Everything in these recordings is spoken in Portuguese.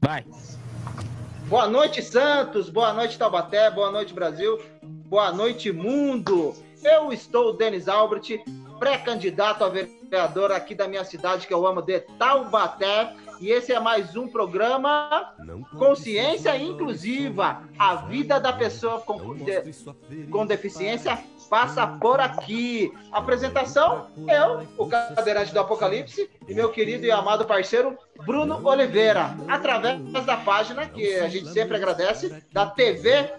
Vai. Boa noite, Santos. Boa noite, Taubaté. Boa noite, Brasil. Boa noite, mundo. Eu estou, Denis Albert, pré-candidato a vereador aqui da minha cidade, que eu amo de Taubaté. E esse é mais um programa Consciência Inclusiva. A vida da pessoa com, de, com deficiência passa por aqui. Apresentação, eu, o cadeirante do Apocalipse, e meu querido e amado parceiro Bruno Oliveira, através da página que a gente sempre agradece, da TV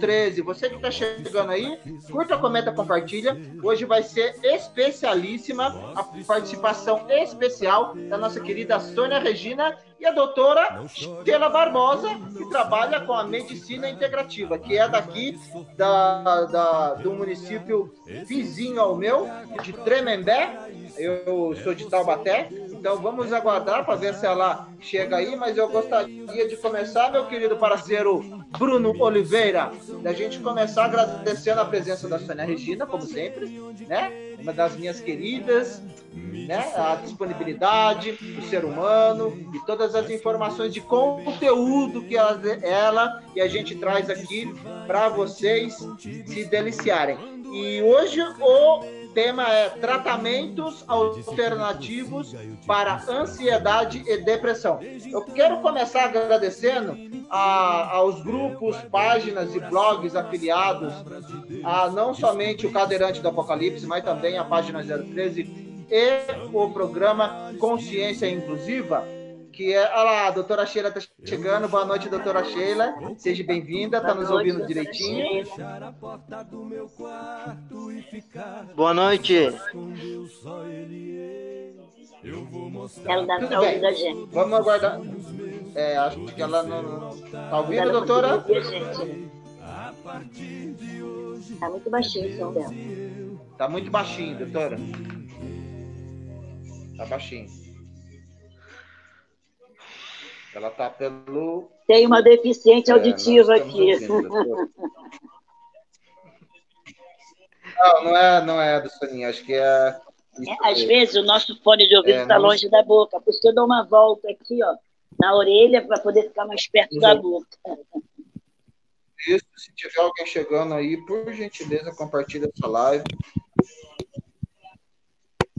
013. Você que está chegando aí, curta, comenta, compartilha. Hoje vai ser especialíssima a participação especial da nossa querida Sônia Regina e a doutora Sheila Barbosa, que trabalha com a medicina integrativa, que é daqui da, da, do município vizinho ao meu, de Tremembé. Eu sou de Taubaté, então vamos aguardar para ver se ela chega aí, mas eu gostaria de começar, meu querido parceiro Bruno Oliveira, da gente começar agradecendo a presença da Sônia Regina, como sempre, né? Uma das minhas queridas, né? A disponibilidade do ser humano e todas as informações de conteúdo que ela, ela e a gente traz aqui para vocês se deliciarem. E hoje o tema é tratamentos alternativos para ansiedade e depressão. Eu quero começar agradecendo a, aos grupos, páginas e blogs afiliados a não somente o Cadeirante do Apocalipse, mas também a página 013 e o programa Consciência Inclusiva que é. Olha lá, a doutora Sheila está chegando. Boa noite, doutora Sheila. Seja bem-vinda, está nos ouvindo direitinho. Boa noite. Quero dar saúde da gente. Vamos aguardar. É, acho que ela não. Está ouvindo, doutora? Está muito baixinho o som dela. Está muito baixinho, doutora. Está baixinho. Ela está pelo. Tem uma deficiente é, auditiva aqui. Ouvindo, não, não é, não é do soninho, acho que é. é às vezes o nosso fone de ouvido está é, longe não... da boca, por isso eu dou uma volta aqui, ó, na orelha, para poder ficar mais perto Exato. da boca. Isso, se tiver alguém chegando aí, por gentileza, compartilhe essa live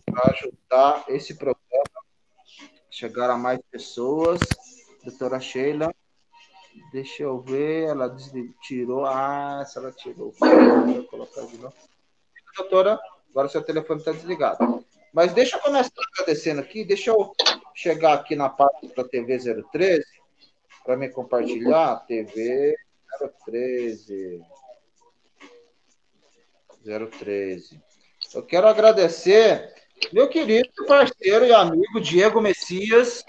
para ajudar esse programa a chegar a mais pessoas doutora Sheila. Deixa eu ver, ela tirou. Ah, essa ela tirou. Vou colocar de novo. Doutora, agora seu telefone está desligado. Mas deixa eu começar agradecendo aqui. Deixa eu chegar aqui na parte da TV 013 para me compartilhar. TV 013. 013. Eu quero agradecer meu querido parceiro e amigo Diego Messias,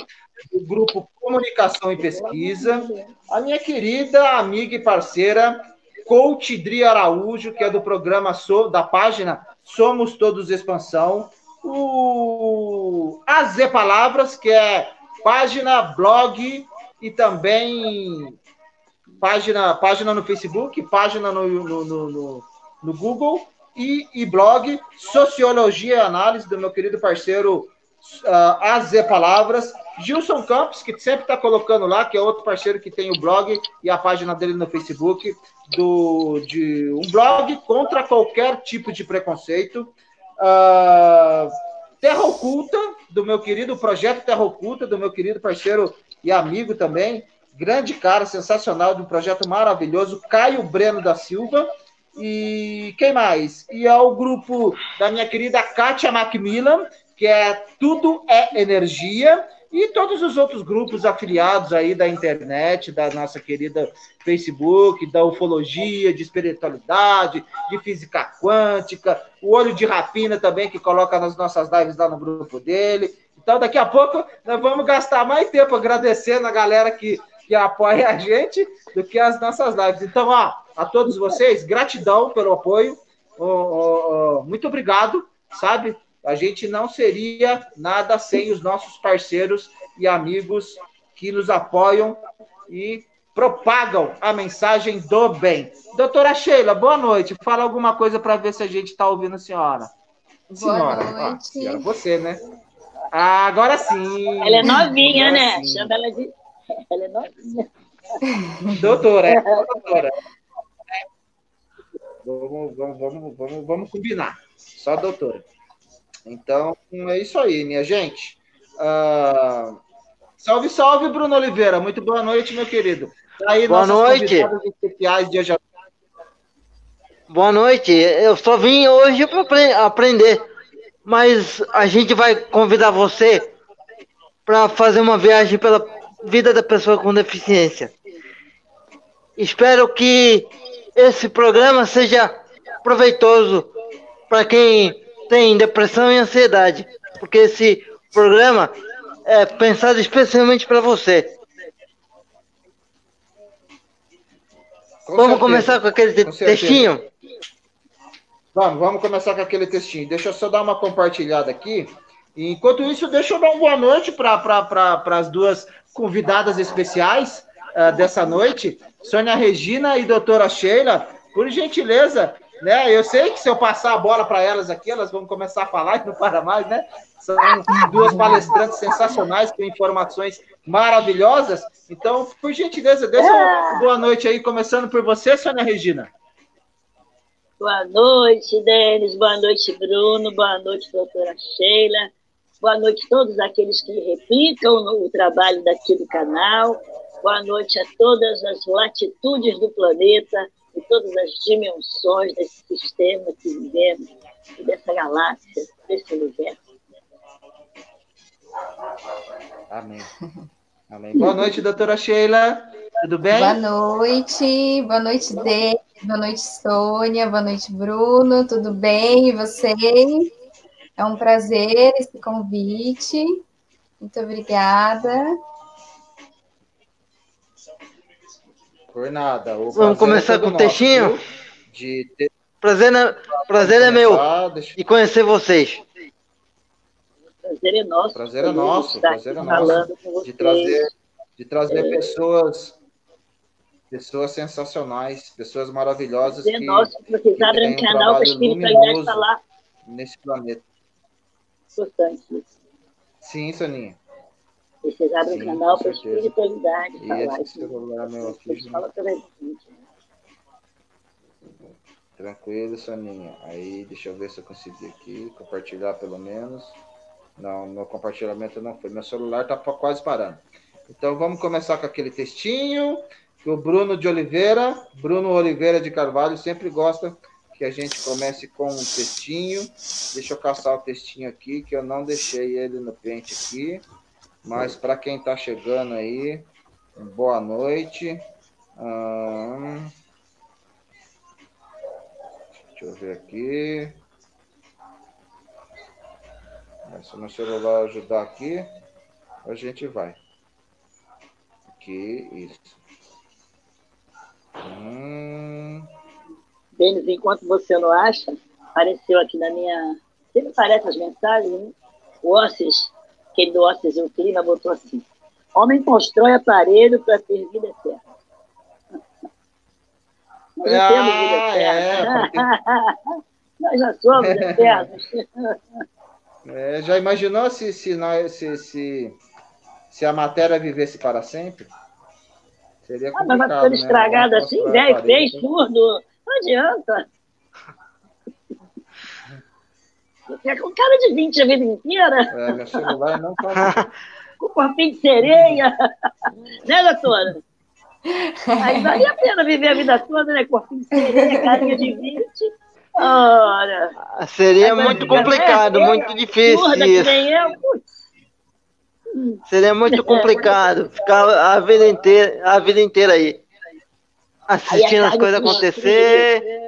do grupo Comunicação e Pesquisa, a minha querida amiga e parceira, Coach Dri Araújo, que é do programa so, da página Somos Todos Expansão, o AZ Palavras, que é página, blog e também página, página no Facebook, página no, no, no, no Google e, e, blog Sociologia e Análise do meu querido parceiro uh, AZ Palavras, Gilson Campos, que sempre está colocando lá, que é outro parceiro que tem o blog e a página dele no Facebook, do, de um blog contra qualquer tipo de preconceito. Uh, Terra Oculta, do meu querido projeto Terra Oculta, do meu querido parceiro e amigo também, grande cara, sensacional, de um projeto maravilhoso, Caio Breno da Silva. E quem mais? E é o grupo da minha querida Kátia Macmillan, que é Tudo é Energia, e todos os outros grupos afiliados aí da internet, da nossa querida Facebook, da ufologia, de espiritualidade, de física quântica, o olho de rapina também, que coloca nas nossas lives lá no grupo dele. Então, daqui a pouco, nós vamos gastar mais tempo agradecendo a galera que, que apoia a gente do que as nossas lives. Então, ó, a todos vocês, gratidão pelo apoio. Oh, oh, oh, muito obrigado, sabe? A gente não seria nada sem os nossos parceiros e amigos que nos apoiam e propagam a mensagem do bem. Doutora Sheila, boa noite. Fala alguma coisa para ver se a gente está ouvindo a senhora. Boa senhora, noite. Ah, você, né? Ah, agora sim. Ela é novinha, agora né? Sim. Chama ela de. Ela é novinha. Doutora, é doutora. Vamos, vamos, vamos, vamos, vamos combinar. Só doutora. Então, é isso aí, minha gente. Uh, salve, salve, Bruno Oliveira. Muito boa noite, meu querido. Aí, boa noite. Especiais de hoje. Boa noite. Eu só vim hoje para aprender, mas a gente vai convidar você para fazer uma viagem pela vida da pessoa com deficiência. Espero que esse programa seja proveitoso para quem tem depressão e ansiedade, porque esse programa é pensado especialmente para você. Com vamos certeza. começar com aquele com textinho? Vamos, vamos começar com aquele textinho. Deixa eu só dar uma compartilhada aqui. Enquanto isso, deixa eu dar uma boa noite para pra, as duas convidadas especiais uh, dessa noite, Sônia Regina e doutora Sheila. Por gentileza, né? Eu sei que se eu passar a bola para elas aqui, elas vão começar a falar e não para mais, né? São duas palestrantes sensacionais com informações maravilhosas. Então, por gentileza, deixa uma boa noite aí, começando por você, Sônia Regina. Boa noite, Denis. Boa noite, Bruno. Boa noite, doutora Sheila. Boa noite a todos aqueles que replicam o trabalho daqui do canal. Boa noite a todas as latitudes do planeta e todas as dimensões desse sistema que vivemos, dessa galáxia, desse universo. Amém. Amém. Boa noite, doutora Sheila. Tudo bem? Boa noite. Boa noite, Denis. Boa noite, Sônia. Boa noite, Bruno. Tudo bem? E vocês? É um prazer esse convite. Muito obrigada. Por nada. O Vamos é começar é com o textinho? De ter... Prazer, é, prazer é meu. Deixa... E conhecer vocês. Prazer é nosso. Prazer é nosso. Prazer é nosso. De trazer, de trazer é. pessoas pessoas sensacionais, pessoas maravilhosas. Prazer que, nosso, que vocês abrem um canal para a espiritualidade falar. Nesse planeta. Importante. Sim, Soninha. Vocês abrem um canal para espiritualidade. E falar. esse celular, meu filho. Fala né? Tranquilo, Soninha. Aí, deixa eu ver se eu consegui aqui compartilhar pelo menos. Não, meu compartilhamento não foi. Meu celular tá quase parando. Então vamos começar com aquele textinho que o Bruno de Oliveira, Bruno Oliveira de Carvalho sempre gosta que a gente comece com um textinho. Deixa eu caçar o textinho aqui que eu não deixei ele no pente aqui. Mas para quem está chegando aí, boa noite. Hum, deixa eu ver aqui. Se o meu celular ajudar aqui, a gente vai. Aqui, isso. Hum. Denis, enquanto você não acha, apareceu aqui na minha. Sempre aparece as mensagens, né? O Ossis aquele do e o Clima botou assim: Homem constrói aparelho para ter vida eterna. Nós não ah, temos vida eterna. É, porque... nós já somos eternos. É, já imaginou se, se, nós, se, se, se a matéria vivesse para sempre? Seria complicado, ah, mas vai ficando né? assim, velho, fez, surdo. Não adianta. Você é com cara de 20 a vida inteira. É, meu celular não tá. com corpinho de sereia. né, doutora? Aí vale a pena viver a vida toda, né? Corpinho de sereia, carinha de 20. Ora. Seria muito complicado, é, muito difícil. Surda, isso. Que nem eu, Seria muito complicado ficar a vida inteira, a vida inteira aí. Assistindo aí as coisas acontecer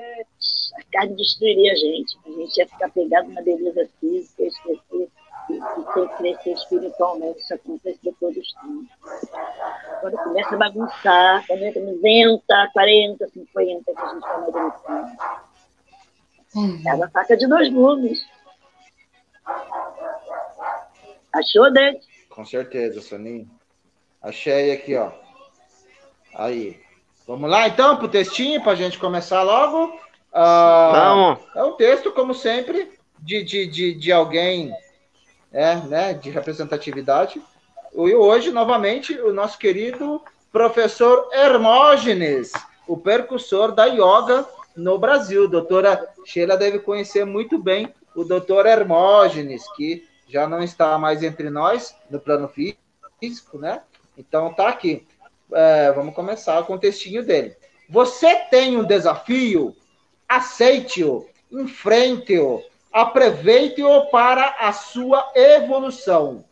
carne destruiria a gente. A gente ia ficar pegado na beleza física, esquecer e, crescer espiritualmente. Isso acontece depois dos tempos. Quando começa a bagunçar, quando entra 90, 40, 50, que a gente vai amadurecendo. Uhum. É uma faca de dois gumes. Achou, Dante? Com certeza, Soninho. Achei aqui, ó. Aí. Vamos lá, então, pro textinho, pra gente começar logo. Ah. É um texto, como sempre, de, de, de, de alguém é, né, de representatividade. E hoje, novamente, o nosso querido professor Hermógenes, o percussor da yoga no Brasil. Doutora Sheila deve conhecer muito bem o doutor Hermógenes, que já não está mais entre nós no plano físico, né? Então tá aqui. É, vamos começar com o textinho dele. Você tem um desafio? Aceite-o, enfrente-o, aproveite-o para a sua evolução.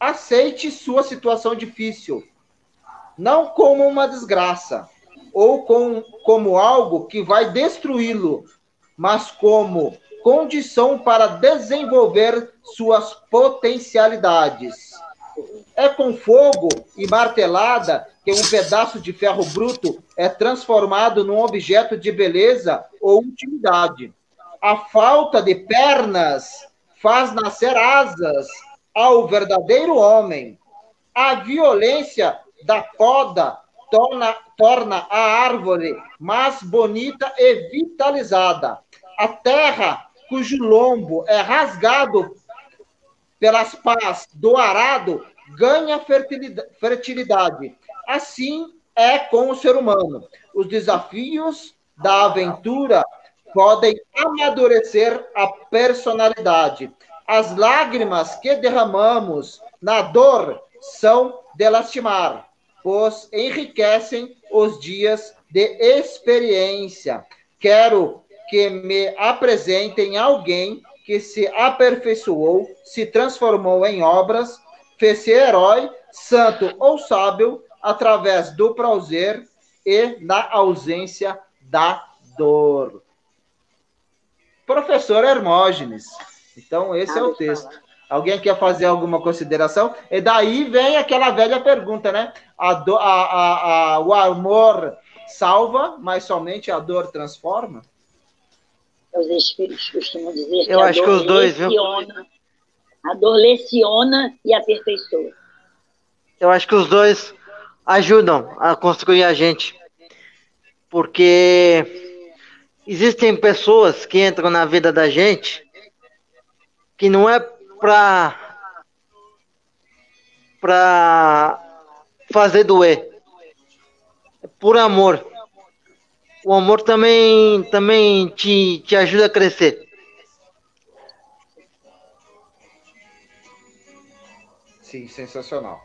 Aceite sua situação difícil, não como uma desgraça ou com, como algo que vai destruí-lo, mas como condição para desenvolver suas potencialidades. É com fogo e martelada que um pedaço de ferro bruto é transformado num objeto de beleza ou utilidade. A falta de pernas faz nascer asas ao verdadeiro homem. A violência da poda torna, torna a árvore mais bonita e vitalizada. A terra cujo lombo é rasgado pelas pás do arado ganha fertilidade. Assim é com o ser humano. Os desafios da aventura podem amadurecer a personalidade. As lágrimas que derramamos na dor são de lastimar, pois enriquecem os dias de experiência. Quero que me apresentem alguém que se aperfeiçoou, se transformou em obras, fez-se herói, santo ou sábio através do prazer e da ausência da dor. Professor Hermógenes. Então, esse é o texto. Alguém quer fazer alguma consideração? E daí vem aquela velha pergunta, né? A do, a, a, a, o amor salva, mas somente a dor transforma? Os espíritos costumam dizer que Eu acho que os dois, leciona, viu? A dor leciona e aperfeiçoa. Eu acho que os dois ajudam a construir a gente. Porque existem pessoas que entram na vida da gente que não é para para fazer doer. É por amor o amor também, também te, te ajuda a crescer. Sim, sensacional.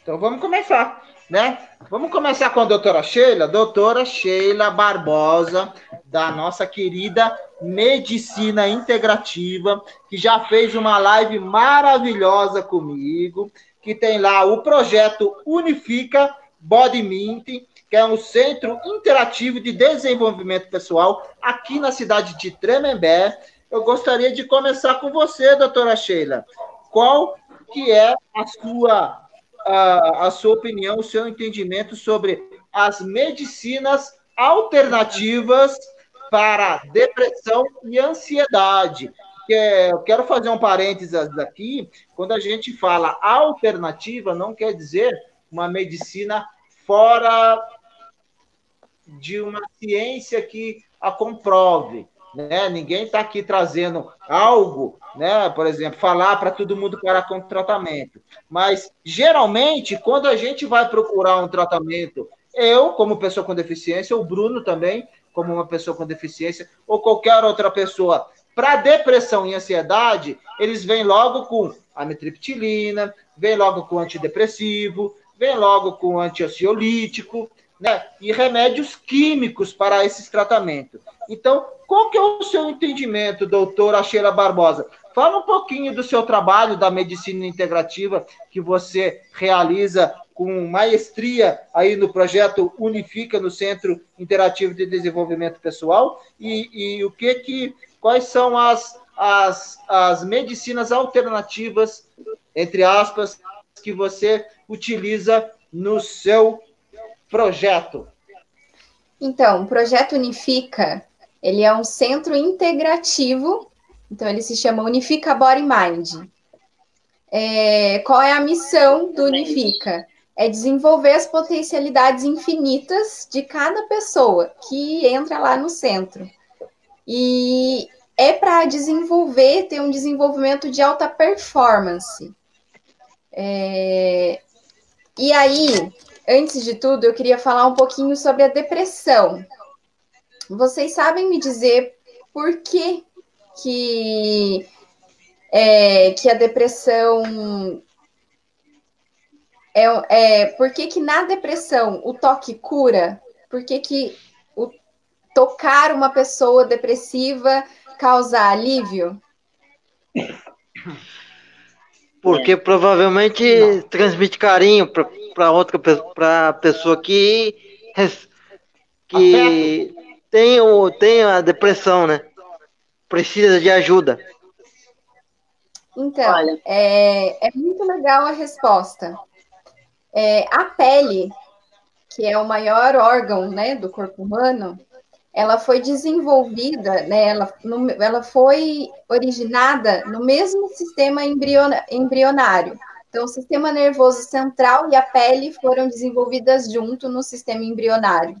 Então vamos começar, né? Vamos começar com a doutora Sheila, doutora Sheila Barbosa, da nossa querida Medicina Integrativa, que já fez uma live maravilhosa comigo, que tem lá o projeto Unifica Body Mint, que é um centro interativo de desenvolvimento pessoal aqui na cidade de Tremembé. Eu gostaria de começar com você, doutora Sheila. Qual que é a sua, a, a sua opinião, o seu entendimento sobre as medicinas alternativas para depressão e ansiedade? eu quero fazer um parênteses aqui. Quando a gente fala alternativa, não quer dizer uma medicina fora de uma ciência que a comprove. Né? Ninguém está aqui trazendo algo, né? por exemplo, falar para todo mundo para com tratamento. Mas, geralmente, quando a gente vai procurar um tratamento, eu, como pessoa com deficiência, o Bruno também, como uma pessoa com deficiência, ou qualquer outra pessoa, para depressão e ansiedade, eles vêm logo com amitriptilina, vem logo com antidepressivo, vem logo com antiansiolítico, né, e remédios químicos para esses tratamentos. Então, qual que é o seu entendimento, doutora Sheila Barbosa? Fala um pouquinho do seu trabalho da medicina integrativa que você realiza com maestria aí no projeto Unifica no Centro Interativo de Desenvolvimento Pessoal e, e o que que quais são as, as, as medicinas alternativas entre aspas que você utiliza no seu projeto? Então, o projeto Unifica, ele é um centro integrativo, então ele se chama Unifica Body Mind. É, qual é a missão do Unifica? É desenvolver as potencialidades infinitas de cada pessoa que entra lá no centro. E é para desenvolver, ter um desenvolvimento de alta performance. É, e aí, antes de tudo, eu queria falar um pouquinho sobre a depressão. Vocês sabem me dizer por que, que, é, que a depressão é, é por que, que na depressão o toque cura? Por que, que o tocar uma pessoa depressiva causa alívio? Porque provavelmente Não. transmite carinho para outra pra pessoa que, que tem, o, tem a depressão, né? Precisa de ajuda. Então, é, é muito legal a resposta. É, a pele, que é o maior órgão né, do corpo humano, ela foi desenvolvida, né, ela, no, ela foi originada no mesmo sistema embrionário. Então, o sistema nervoso central e a pele foram desenvolvidas junto no sistema embrionário.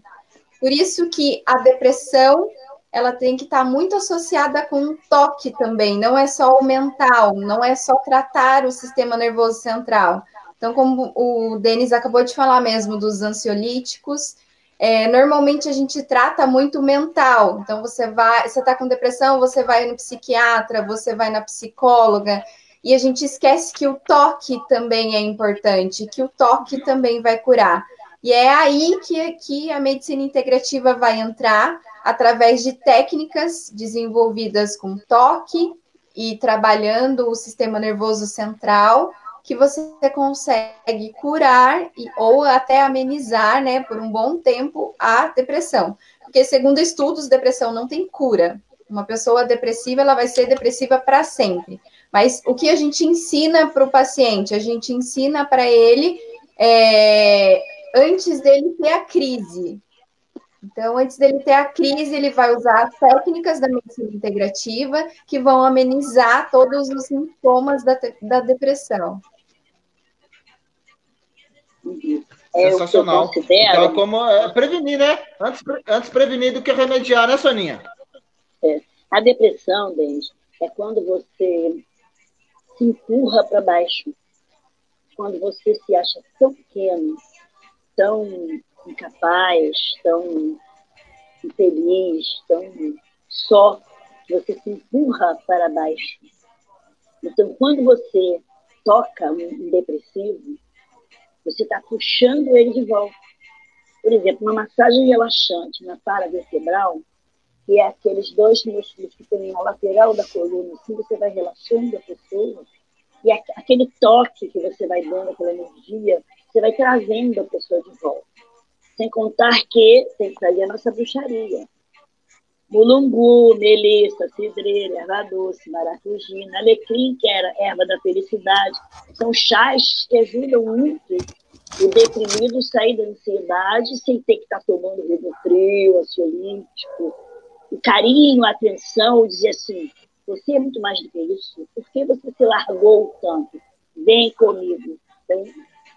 Por isso que a depressão ela tem que estar muito associada com o toque também, não é só o mental, não é só tratar o sistema nervoso central. Então, como o Denis acabou de falar mesmo dos ansiolíticos, é, normalmente a gente trata muito mental. Então, você vai, você está com depressão, você vai no psiquiatra, você vai na psicóloga, e a gente esquece que o toque também é importante, que o toque também vai curar. E é aí que, a medicina integrativa vai entrar, através de técnicas desenvolvidas com toque e trabalhando o sistema nervoso central que você consegue curar e, ou até amenizar, né, por um bom tempo a depressão. Porque segundo estudos, depressão não tem cura. Uma pessoa depressiva, ela vai ser depressiva para sempre. Mas o que a gente ensina para o paciente? A gente ensina para ele é, antes dele ter a crise. Então, antes dele ter a crise, ele vai usar as técnicas da medicina integrativa que vão amenizar todos os sintomas da, da depressão. É Sensacional. Então, como é, prevenir, né? Antes, antes prevenir do que remediar, né, Soninha? É. A depressão, Denis, é quando você se empurra para baixo. Quando você se acha tão pequeno, tão incapaz, tão infeliz, tão só, você se empurra para baixo. Então, quando você toca um depressivo, você está puxando ele de volta. Por exemplo, uma massagem relaxante na paravertebral, que é aqueles dois músculos que tem na lateral da coluna, assim você vai relaxando a pessoa, e aquele toque que você vai dando, aquela energia, você vai trazendo a pessoa de volta. Sem contar que tem que fazer a nossa bruxaria. Mulungu, melissa, cidreira, erva doce, maracujina, alecrim, que era erva da felicidade. São chás que ajudam muito o deprimido sair da ansiedade sem ter que estar tá tomando Rivotril, ansiolítico. O carinho, a atenção, dizer assim, você é muito mais do que isso. Por que você se largou tanto? Vem comigo. Então,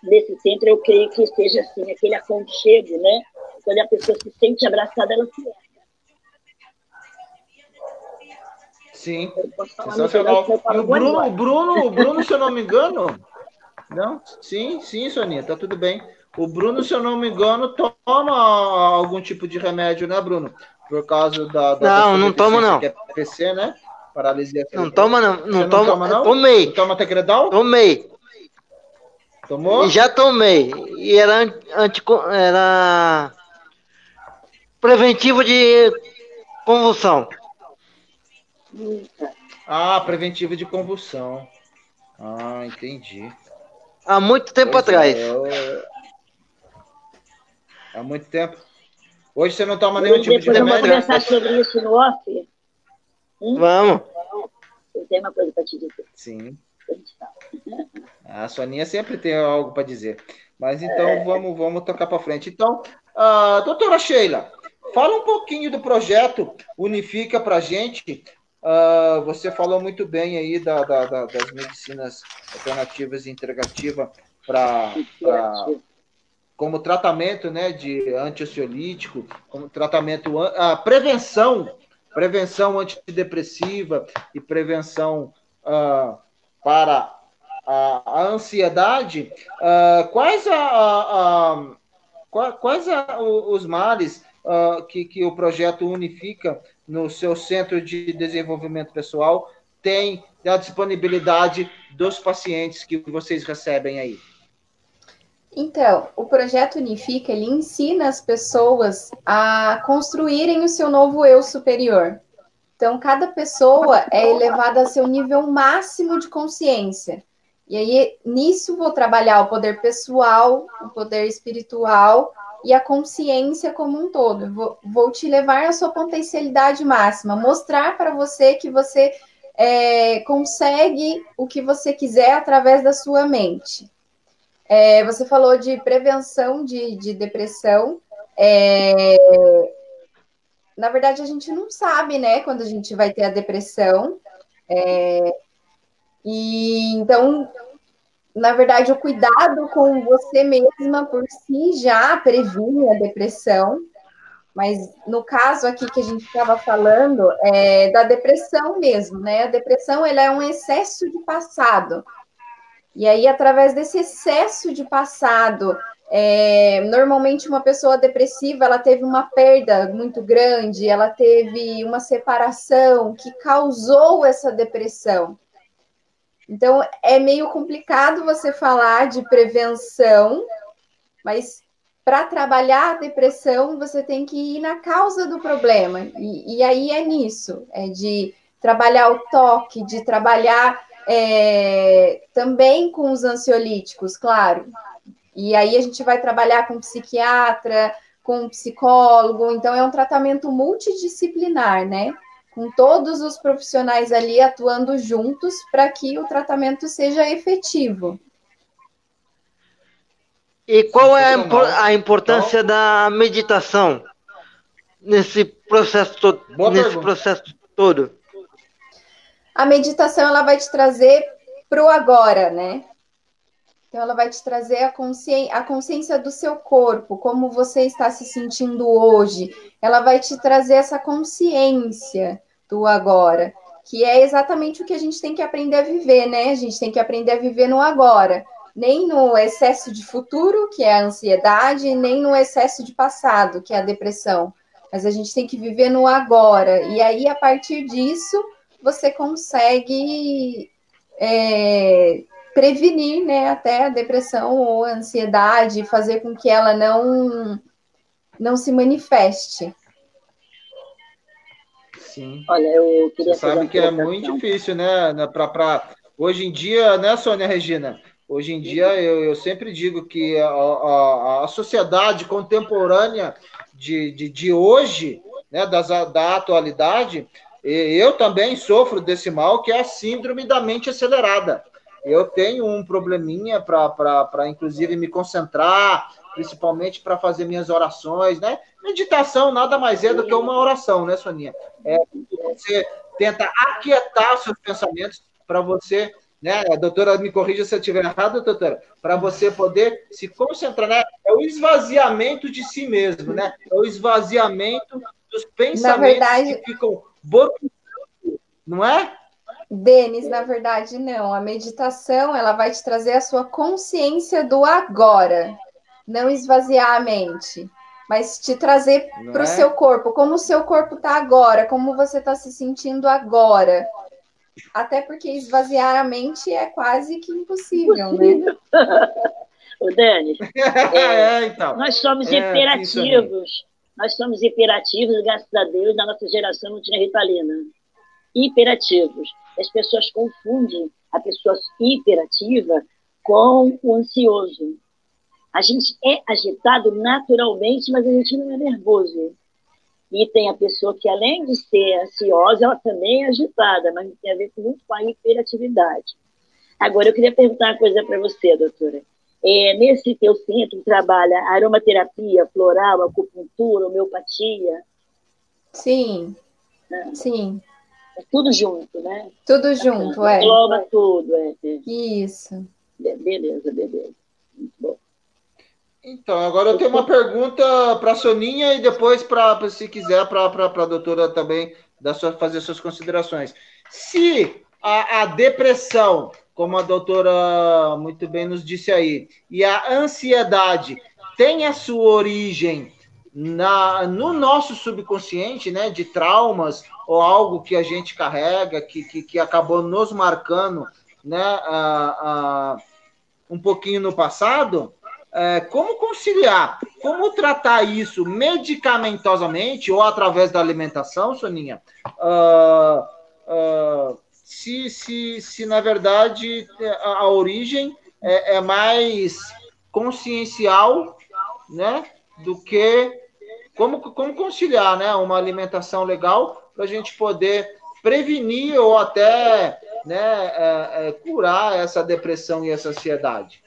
nesse centro, eu creio que seja assim, aquele aconchego, né? Quando a pessoa se sente abraçada, ela se ergue. Sim, sensacional. E o Bruno, o Bruno, o Bruno, se eu não me engano, não? Sim, sim, Soninha, tá tudo bem. O Bruno, se eu não me engano, toma algum tipo de remédio, né, Bruno? Por causa da. da não, não toma, não. Que é PC, né? Paralisia Não toma, não. Não, não toma, toma, não? Tomei. Não toma Tegredol? Tomei. Tomou? Já tomei. E era anti, era preventivo de convulsão. Ah, preventivo de convulsão. Ah, entendi. Há muito tempo pois atrás. É, eu... Há muito tempo. Hoje você não toma nenhum tipo de remédio? Vamos conversar sobre isso no off? Hum? Vamos. Eu tenho uma coisa para te dizer. Sim. A Soninha sempre tem algo para dizer. Mas então é... vamos, vamos tocar para frente. Então, uh, doutora Sheila, fala um pouquinho do projeto Unifica para a gente. Uh, você falou muito bem aí da, da, da, das medicinas alternativas e integrativa para como tratamento né, de antiociolítico, como tratamento, a prevenção prevenção antidepressiva e prevenção uh, para a, a ansiedade, uh, quais, a, a, quais os males uh, que, que o projeto Unifica no seu Centro de Desenvolvimento Pessoal tem a disponibilidade dos pacientes que vocês recebem aí? Então, o projeto Unifica, ele ensina as pessoas a construírem o seu novo eu superior. Então, cada pessoa é elevada a seu nível máximo de consciência. E aí, nisso, vou trabalhar o poder pessoal, o poder espiritual e a consciência como um todo. Vou, vou te levar à sua potencialidade máxima, mostrar para você que você é, consegue o que você quiser através da sua mente. É, você falou de prevenção de, de depressão. É, na verdade, a gente não sabe, né, quando a gente vai ter a depressão. É, e então, na verdade, o cuidado com você mesma por si já previne a depressão. Mas no caso aqui que a gente estava falando, é da depressão mesmo, né? A depressão ela é um excesso de passado. E aí, através desse excesso de passado, é, normalmente uma pessoa depressiva ela teve uma perda muito grande, ela teve uma separação que causou essa depressão. Então, é meio complicado você falar de prevenção, mas para trabalhar a depressão, você tem que ir na causa do problema. E, e aí é nisso, é de trabalhar o toque, de trabalhar é, também com os ansiolíticos, claro. E aí a gente vai trabalhar com psiquiatra, com psicólogo, então é um tratamento multidisciplinar, né? com todos os profissionais ali atuando juntos para que o tratamento seja efetivo. E qual é a, a importância da meditação nesse processo todo? nesse processo todo? A meditação ela vai te trazer para o agora, né? Então, ela vai te trazer a consciência, a consciência do seu corpo, como você está se sentindo hoje. Ela vai te trazer essa consciência do agora, que é exatamente o que a gente tem que aprender a viver, né? A gente tem que aprender a viver no agora, nem no excesso de futuro, que é a ansiedade, nem no excesso de passado, que é a depressão. Mas a gente tem que viver no agora. E aí, a partir disso, você consegue é, prevenir né, até a depressão ou a ansiedade, fazer com que ela não, não se manifeste. Sim. Olha, eu queria Você sabe que é muito difícil, né? Pra, pra... Hoje em dia, né, Sônia Regina? Hoje em dia, eu, eu sempre digo que a, a, a sociedade contemporânea de, de, de hoje, né, das, da atualidade, eu também sofro desse mal, que é a síndrome da mente acelerada. Eu tenho um probleminha para, inclusive, me concentrar, principalmente para fazer minhas orações, né? Meditação nada mais é do que uma oração, né, Soninha? É, você tenta aquietar seus pensamentos para você, né? A doutora me corrija se eu estiver errado, doutora, para você poder se concentrar, né? É o esvaziamento de si mesmo, né? É o esvaziamento dos pensamentos verdade... que ficam não é? Denis, na verdade, não. A meditação ela vai te trazer a sua consciência do agora, não esvaziar a mente, mas te trazer para o é? seu corpo, como o seu corpo está agora, como você está se sentindo agora. Até porque esvaziar a mente é quase que impossível, né? O Denis, é, é, então. nós somos é, imperativos. Nós somos imperativos, graças a Deus, na nossa geração não tinha ritalina. Hiperativos. As pessoas confundem a pessoa hiperativa com o ansioso. A gente é agitado naturalmente, mas a gente não é nervoso. E tem a pessoa que, além de ser ansiosa, ela também é agitada, mas tem a ver muito com a hiperatividade. Agora, eu queria perguntar uma coisa para você, doutora. É, nesse teu centro trabalha aromaterapia, floral, acupuntura, homeopatia? Sim, é. sim. É tudo junto, né? Tudo junto, é. Engloba tudo, é. Isso. Beleza, beleza. Muito bom. Então, agora eu tenho uma pergunta para a Soninha e depois, pra, se quiser, para a doutora também da sua, fazer suas considerações. Se a, a depressão, como a doutora muito bem nos disse aí, e a ansiedade tem a sua origem na, no nosso subconsciente, né, de traumas ou algo que a gente carrega, que, que, que acabou nos marcando, né, a, a, um pouquinho no passado, é, como conciliar, como tratar isso medicamentosamente ou através da alimentação, Soninha? Uh, uh, se, se, se, na verdade, a, a origem é, é, mais consciencial, né? Do que como, como conciliar né, uma alimentação legal para a gente poder prevenir ou até né, é, é, curar essa depressão e essa ansiedade.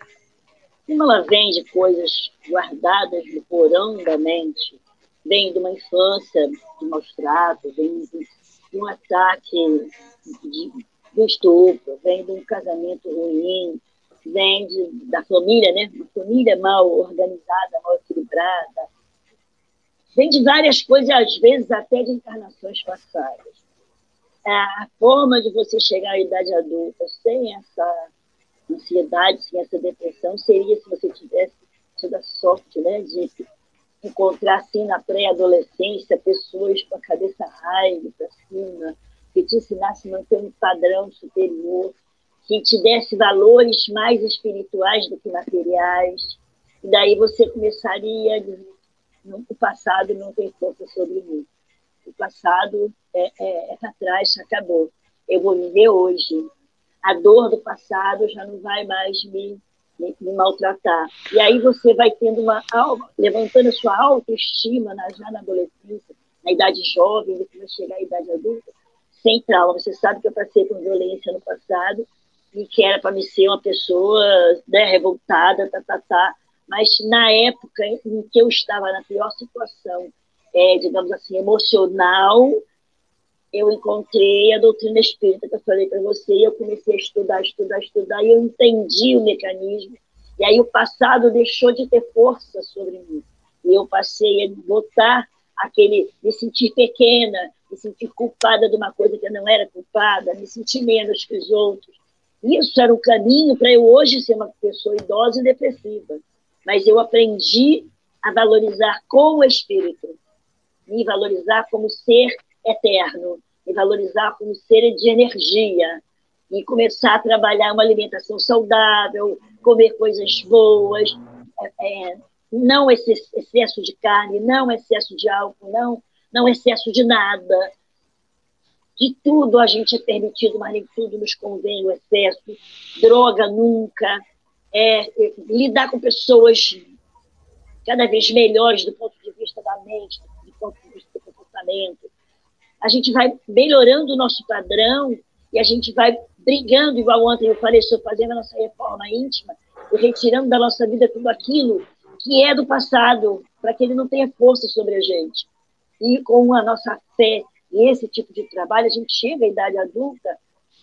Como ela vem de coisas guardadas no porão da mente, vem de uma infância de maus tratos, vem de, de um ataque de estupro, vem de um casamento ruim, vem de, da família, né? Uma família mal organizada, mal equilibrada, vem de várias coisas, às vezes até de encarnações passadas. A forma de você chegar à idade adulta sem essa ansiedade, sem essa depressão, seria se você tivesse tido a sorte né, de encontrar, assim, na pré-adolescência, pessoas com a cabeça raiva para cima, que te ensinassem a manter um padrão superior, que te desse valores mais espirituais do que materiais. E daí você começaria a dizer, o passado não tem força sobre mim. O passado é, é, é para trás, acabou. Eu vou viver hoje a dor do passado já não vai mais me, me, me maltratar. E aí você vai tendo uma levantando a sua autoestima na, já na adolescência, na idade jovem, depois chegar à idade adulta, sem trauma. Você sabe que eu passei por violência no passado e que era para me ser uma pessoa né, revoltada, tá, tá, tá. Mas na época em que eu estava na pior situação, é, digamos assim, emocional, eu encontrei a doutrina espírita que eu falei para você, e eu comecei a estudar, estudar, estudar, e eu entendi o mecanismo. E aí o passado deixou de ter força sobre mim. E eu passei a botar aquele, me sentir pequena, me sentir culpada de uma coisa que eu não era culpada, me sentir menos que os outros. Isso era o caminho para eu hoje ser uma pessoa idosa e depressiva. Mas eu aprendi a valorizar com o espírito, me valorizar como ser eterno, e valorizar como ser de energia, e começar a trabalhar uma alimentação saudável, comer coisas boas, é, é, não excesso de carne, não excesso de álcool, não, não excesso de nada. De tudo a gente é permitido, mas nem tudo nos convém o excesso. Droga nunca. É, é, lidar com pessoas cada vez melhores do ponto de vista da mente, do ponto de vista do comportamento a gente vai melhorando o nosso padrão e a gente vai brigando, igual ontem eu falei, estou fazendo a nossa reforma íntima e retirando da nossa vida tudo aquilo que é do passado, para que ele não tenha força sobre a gente. E com a nossa fé e esse tipo de trabalho, a gente chega à idade adulta,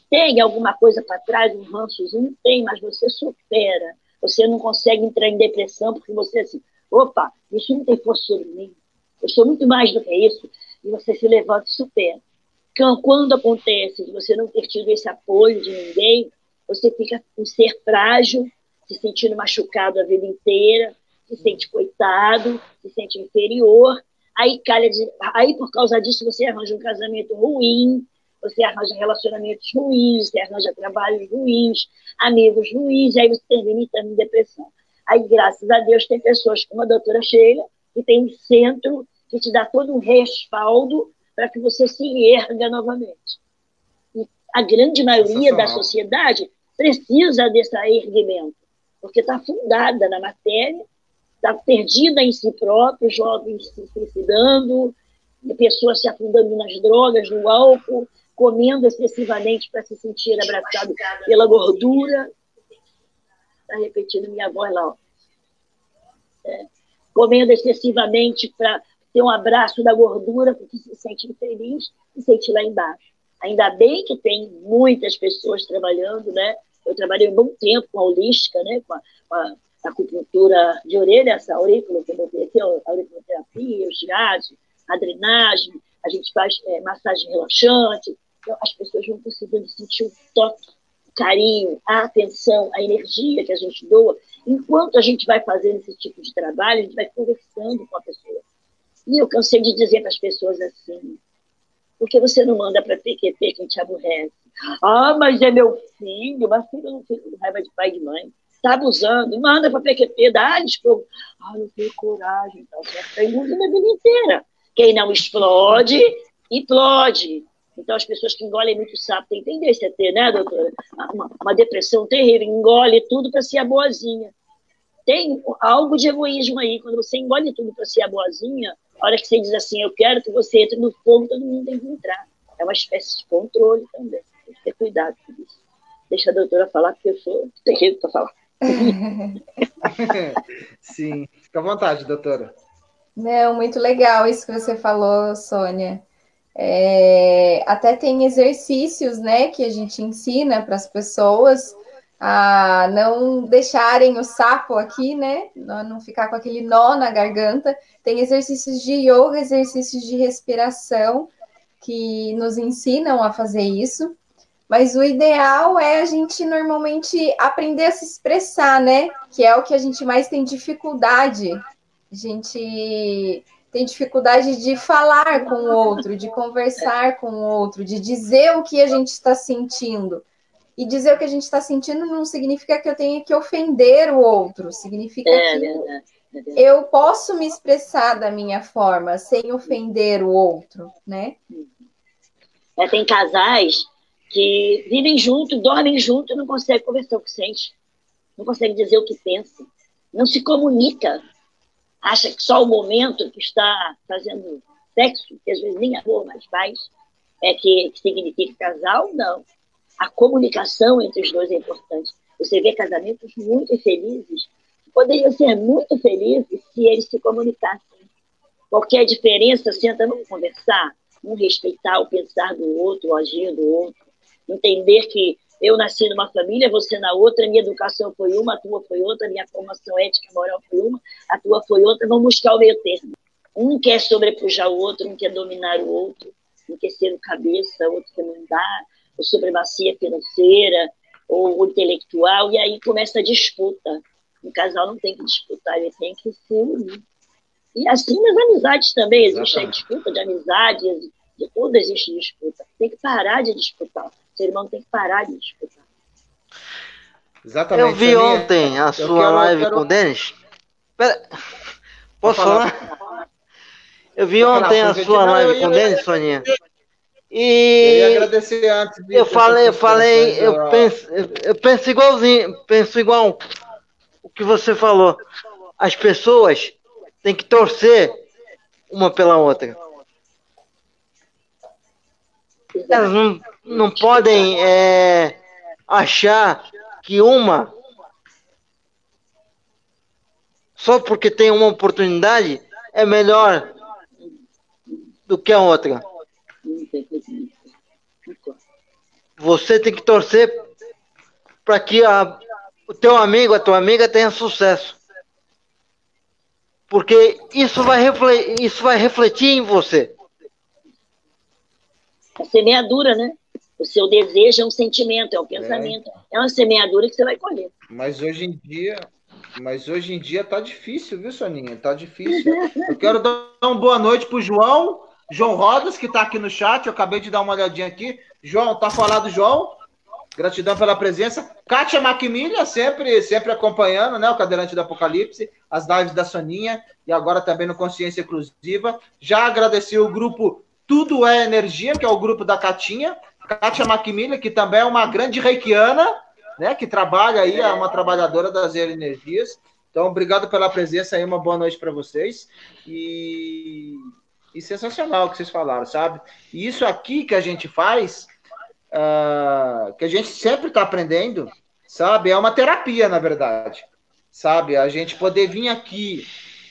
tem alguma coisa para trás, um rançozinho? Tem, mas você supera. Você não consegue entrar em depressão porque você assim, opa, isso não tem força sobre mim. Eu sou muito mais do que isso e você se levanta e supera. Então, quando acontece de você não ter tido esse apoio de ninguém, você fica um ser frágil, se sentindo machucado a vida inteira, se sente coitado, se sente inferior. Aí, calha de, aí por causa disso, você arranja um casamento ruim, você arranja relacionamentos ruins, você arranja trabalhos ruins, amigos ruins, aí você termina entrando em depressão. Aí, graças a Deus, tem pessoas como a doutora Sheila, que tem um centro que te dá todo um respaldo para que você se erga novamente. E a grande maioria da sociedade precisa desse erguimento, porque está fundada na matéria, está perdida em si próprio, jovens se suicidando, pessoas se afundando nas drogas, no álcool, comendo excessivamente para se sentir abraçado pela gordura. Está repetindo minha voz lá. Ó. É. Comendo excessivamente para ter um abraço da gordura, porque se sente infeliz e sente lá embaixo. Ainda bem que tem muitas pessoas trabalhando, né? Eu trabalhei um bom tempo com a holística, né? Com a, com a acupuntura de orelha, essa botei aqui, a auriculoterapia, os gases, a drenagem, a gente faz é, massagem relaxante, então as pessoas vão conseguindo sentir o toque, o carinho, a atenção, a energia que a gente doa. Enquanto a gente vai fazendo esse tipo de trabalho, a gente vai conversando com a pessoa. E eu cansei de dizer para as pessoas assim, por que você não manda para PQP quem te aborrece? Ah, mas é meu filho, mas filho não fica com raiva de pai e de mãe. Está abusando, manda para PQP, dá esporro. Ah, não tenho coragem, então você vai ficar a vida inteira. Quem não explode, implode. Então, as pessoas que engolem muito sapo têm tendência a ter, né, doutora? Uma, uma depressão terrível, engole tudo para ser a boazinha. Tem algo de egoísmo aí, quando você engole tudo para ser a boazinha, a hora que você diz assim, eu quero que você entre no fogo, todo mundo tem que entrar. É uma espécie de controle também. Tem que ter cuidado com isso. Deixa a doutora falar, porque eu sou terrível para falar. Sim, fica à vontade, doutora. Não, muito legal isso que você falou, Sônia. É, até tem exercícios, né, que a gente ensina para as pessoas a não deixarem o sapo aqui, né, não ficar com aquele nó na garganta. Tem exercícios de yoga, exercícios de respiração que nos ensinam a fazer isso. Mas o ideal é a gente normalmente aprender a se expressar, né? Que é o que a gente mais tem dificuldade. A gente tem dificuldade de falar com o outro, de conversar com o outro, de dizer o que a gente está sentindo. E dizer o que a gente está sentindo não significa que eu tenha que ofender o outro, significa é, que é eu posso me expressar da minha forma sem ofender o outro, né? É, tem casais que vivem junto, dormem junto não conseguem conversar o que sente, não conseguem dizer o que pensa, não se comunica, acha que só o momento que está fazendo sexo, que às vezes nem amor mais faz, é que, que significa casal, não. A comunicação entre os dois é importante. Você vê casamentos muito felizes, que poderiam ser muito felizes se eles se comunicassem. Qualquer diferença, senta não conversar, um respeitar o pensar do outro, o agir do outro, entender que eu nasci numa família, você na outra, minha educação foi uma, a tua foi outra, minha formação ética e moral foi uma, a tua foi outra, vamos buscar o meio termo. Um quer sobrepujar o outro, um quer dominar o outro, um quer ser o cabeça, o outro quer mandar, ou supremacia financeira, ou intelectual, e aí começa a disputa. Um casal não tem que disputar, ele tem que se unir. E assim nas amizades também, existe a disputa de amizade, de tudo existe disputa. Tem que parar de disputar ser humano tem que parar de disputar. Exatamente. Eu vi ontem a sua quero, live quero... com o Denis. Pera... Posso falar? falar? Eu vi ontem a sua live com o Denis, Soninha. E eu agradecer antes. Eu falei, eu falei, eu penso, eu penso igualzinho, penso igual o que você falou. As pessoas têm que torcer uma pela outra. Elas não, não podem é, achar que uma, só porque tem uma oportunidade, é melhor do que a outra. Você tem que torcer para que a, o teu amigo, a tua amiga tenha sucesso. Porque isso vai, refletir, isso vai refletir em você. A semeadura, né? O seu desejo é um sentimento, é um pensamento. É, é uma semeadura que você vai colher. Mas hoje em dia, mas hoje em dia tá difícil, viu, Soninha? Tá difícil. Eu quero dar uma boa noite pro João, João Rodas, que tá aqui no chat. Eu acabei de dar uma olhadinha aqui. João, tá falado, João? Gratidão pela presença. Kátia Macmillan, sempre, sempre acompanhando, né? O Cadeirante do Apocalipse, as lives da Soninha e agora também no Consciência Exclusiva. Já agradeci o grupo tudo é Energia, que é o grupo da Catinha. Kátia Macmillan, que também é uma grande reikiana, né? Que trabalha aí, é uma trabalhadora das energias. Então, obrigado pela presença aí, uma boa noite para vocês. E, e sensacional o que vocês falaram, sabe? E isso aqui que a gente faz, uh, que a gente sempre está aprendendo, sabe? É uma terapia, na verdade. Sabe? A gente poder vir aqui,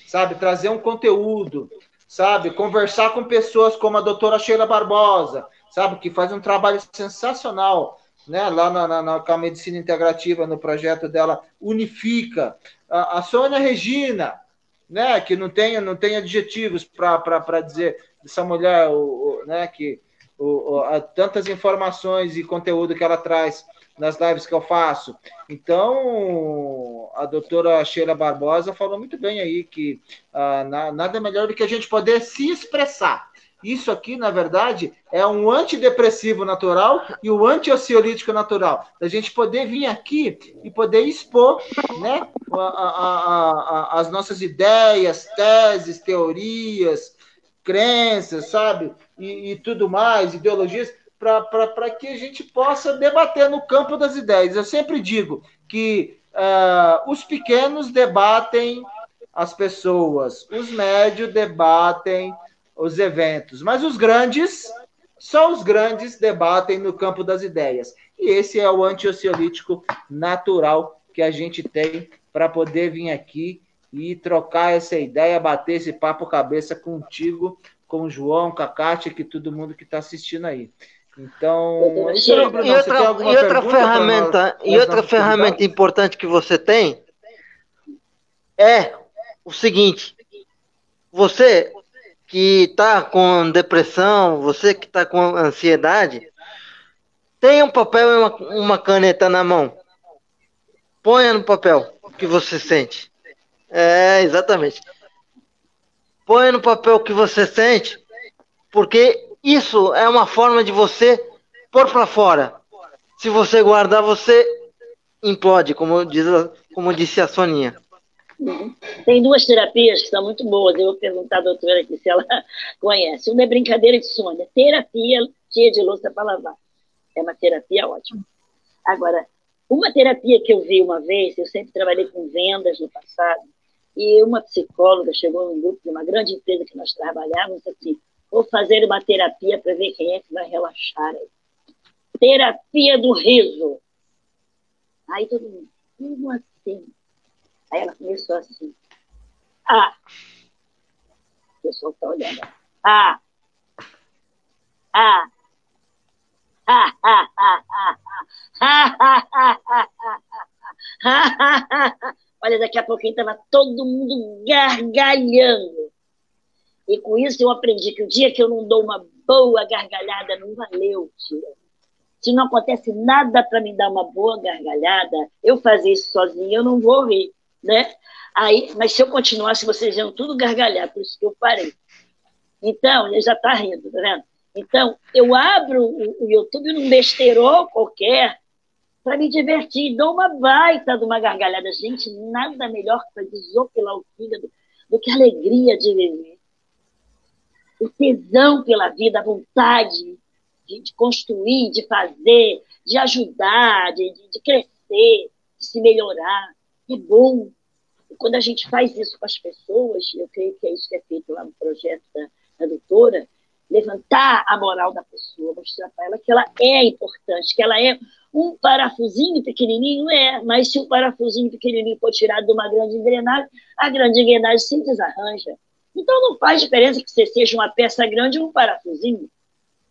sabe? Trazer um conteúdo, sabe? Conversar com pessoas como a doutora Sheila Barbosa, sabe? Que faz um trabalho sensacional, né? Lá na, na, na com a medicina integrativa, no projeto dela, Unifica. A, a Sônia Regina, né? Que não tem, não tem adjetivos para dizer, dessa mulher, o, o né, que o, o, tantas informações e conteúdo que ela traz nas lives que eu faço. Então, a doutora Sheila Barbosa falou muito bem aí que ah, na, nada melhor do que a gente poder se expressar. Isso aqui, na verdade, é um antidepressivo natural e o um antiociolítico natural. A gente poder vir aqui e poder expor né, a, a, a, as nossas ideias, teses, teorias, crenças, sabe? E, e tudo mais, ideologias, para que a gente possa debater no campo das ideias. Eu sempre digo que uh, os pequenos debatem as pessoas, os médios debatem os eventos, mas os grandes, só os grandes debatem no campo das ideias. E esse é o antiociolítico natural que a gente tem para poder vir aqui e trocar essa ideia, bater esse papo cabeça contigo, com o João, com a Kátia, que todo mundo que está assistindo aí. Então, e, outra, e outra ferramenta, e outra ferramenta importante que você tem é o seguinte: você que está com depressão, você que está com ansiedade, tenha um papel e uma, uma caneta na mão. Ponha no papel o que você sente. É, exatamente. Ponha no papel o que você sente, porque isso é uma forma de você pôr para fora. Se você guardar, você implode, como, diz, como disse a Soninha. Tem duas terapias que são muito boas. Eu vou perguntar à doutora aqui se ela conhece. Uma é brincadeira de Sônia. Terapia cheia de louça para lavar. É uma terapia ótima. Agora, uma terapia que eu vi uma vez, eu sempre trabalhei com vendas no passado, e uma psicóloga chegou num grupo de uma grande empresa que nós trabalhávamos assim, Vou fazer uma terapia para ver quem é que vai relaxar aí. Terapia do riso. Aí todo mundo, como assim? Aí ela começou assim. Ah! O pessoal está olhando. Ah! Ah! Ah, ah, ah, ah, ah, ah, ah, ah, ah, Olha, daqui a pouquinho estava todo mundo gargalhando. E com isso eu aprendi que o dia que eu não dou uma boa gargalhada, não valeu, tia. Se não acontece nada para me dar uma boa gargalhada, eu fazer isso sozinha, eu não vou rir, né? Aí, mas se eu continuasse, vocês iam tudo gargalhar, por isso que eu parei. Então, ele já está rindo, tá vendo? Então, eu abro o, YouTube num besteirol qualquer para me divertir, dou uma baita de uma gargalhada. Gente, nada melhor para desopilar o fígado do que a alegria de viver o tesão pela vida, a vontade de, de construir, de fazer, de ajudar, de, de, crescer, de se melhorar. É bom. E quando a gente faz isso com as pessoas, eu creio que é isso que é feito lá no projeto da, da doutora, levantar a moral da pessoa, mostrar para ela que ela é importante, que ela é um parafusinho pequenininho, é, mas se o parafusinho pequenininho for tirado de uma grande engrenagem, a grande engrenagem se desarranja. Então não faz diferença que você seja uma peça grande ou um parafusinho.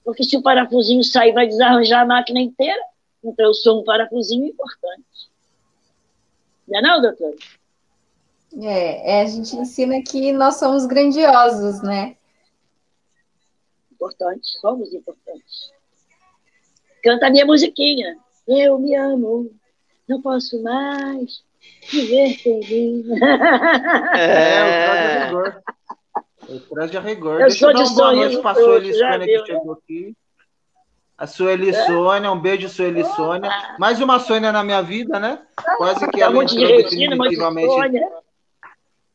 Porque se o parafusinho sair, vai desarranjar a máquina inteira. Então eu sou um parafusinho importante. Não é não, doutor? É, é, a gente ensina que nós somos grandiosos, né? Importantes, somos importantes. Canta a minha musiquinha. Eu me amo, não posso mais viver sem mim. É, o eu trago a rigor. Eu Deixa sou eu dar uma boa noite para a Sônia que chegou né? aqui. A Sueli é? Sônia, um beijo, Sueli Sônia. Mais uma Sônia na minha vida, né? Quase que ela entrou de definitivamente.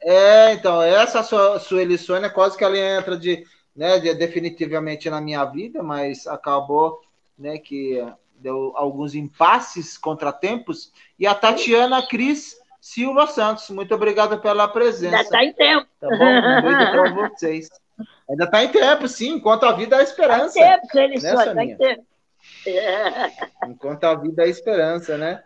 É, então, essa Sueli Sônia, quase que ela entra de, né, de, definitivamente na minha vida, mas acabou né, que deu alguns impasses, contratempos. E a Tatiana Cris Silva Santos, muito obrigado pela presença. Ainda está em tempo. Tá bom? Um beijo para vocês. Ainda está em tempo, sim, enquanto a vida é a esperança. Tá em tempo, ele né, só está em tempo. Enquanto a vida é a esperança, né?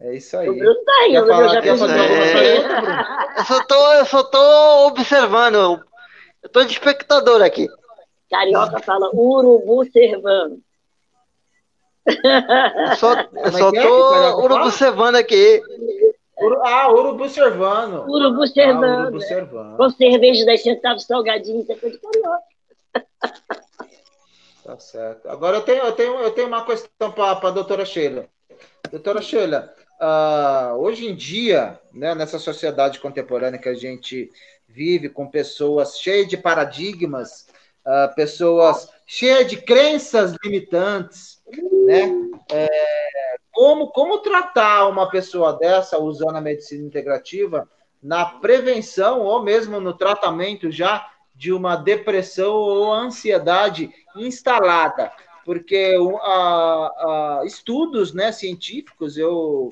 É isso aí. O Bruno tá aí, quer falar, já quer fazer Bruno? Eu só tô, eu só tô observando. Eu tô de espectador aqui. Carioca fala urubu servando. Eu só, eu só é tô é urubu servando aqui. Ah, Urubu Servano. Urubu Servano. Ah, urubu Servano. Com cerveja 10 centavos salgadinho, é coisa de carioca. Tá certo. Agora eu tenho, eu tenho, eu tenho uma questão para a doutora Sheila. Doutora Sheila, uh, hoje em dia, né, nessa sociedade contemporânea que a gente vive, com pessoas cheias de paradigmas, uh, pessoas cheias de crenças limitantes, né? É, como, como tratar uma pessoa dessa usando a medicina integrativa na prevenção ou mesmo no tratamento já de uma depressão ou ansiedade instalada? Porque a, estudos né, científicos, eu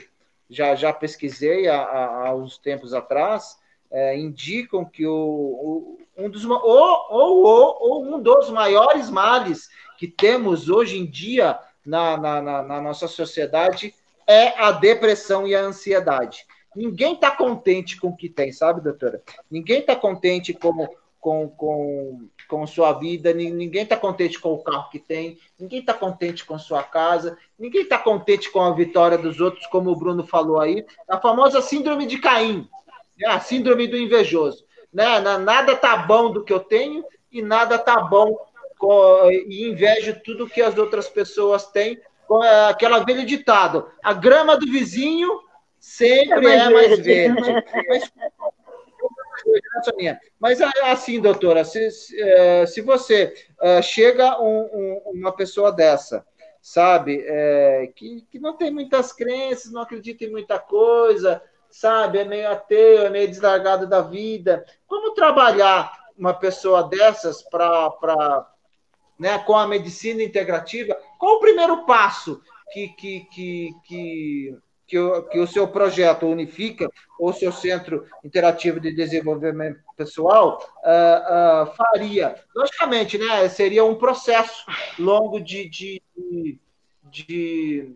já, já pesquisei há, há uns tempos atrás, é, indicam que o, o, um dos, ou, ou, ou, ou um dos maiores males que temos hoje em dia na, na, na, na nossa sociedade é a depressão e a ansiedade. Ninguém está contente com o que tem, sabe, doutora? Ninguém está contente com, com, com, com sua vida, ninguém está contente com o carro que tem, ninguém está contente com sua casa, ninguém está contente com a vitória dos outros, como o Bruno falou aí, a famosa síndrome de Caim, né? a síndrome do invejoso. Né? Nada tá bom do que eu tenho e nada tá bom e invejo tudo que as outras pessoas têm. É, aquela velha ditado: a grama do vizinho sempre é mais, é verde. verde. Mas, mas assim, doutora, se, se é, você chega um, um, uma pessoa dessa, sabe, é, que, que não tem muitas crenças, não acredita em muita coisa, sabe, é meio ateu, é meio deslargado da vida, como trabalhar uma pessoa dessas para né, com a medicina integrativa, qual o primeiro passo que, que, que, que, que, o, que o seu projeto Unifica, ou seu Centro Interativo de Desenvolvimento Pessoal, uh, uh, faria? Logicamente, né, seria um processo longo de, de, de,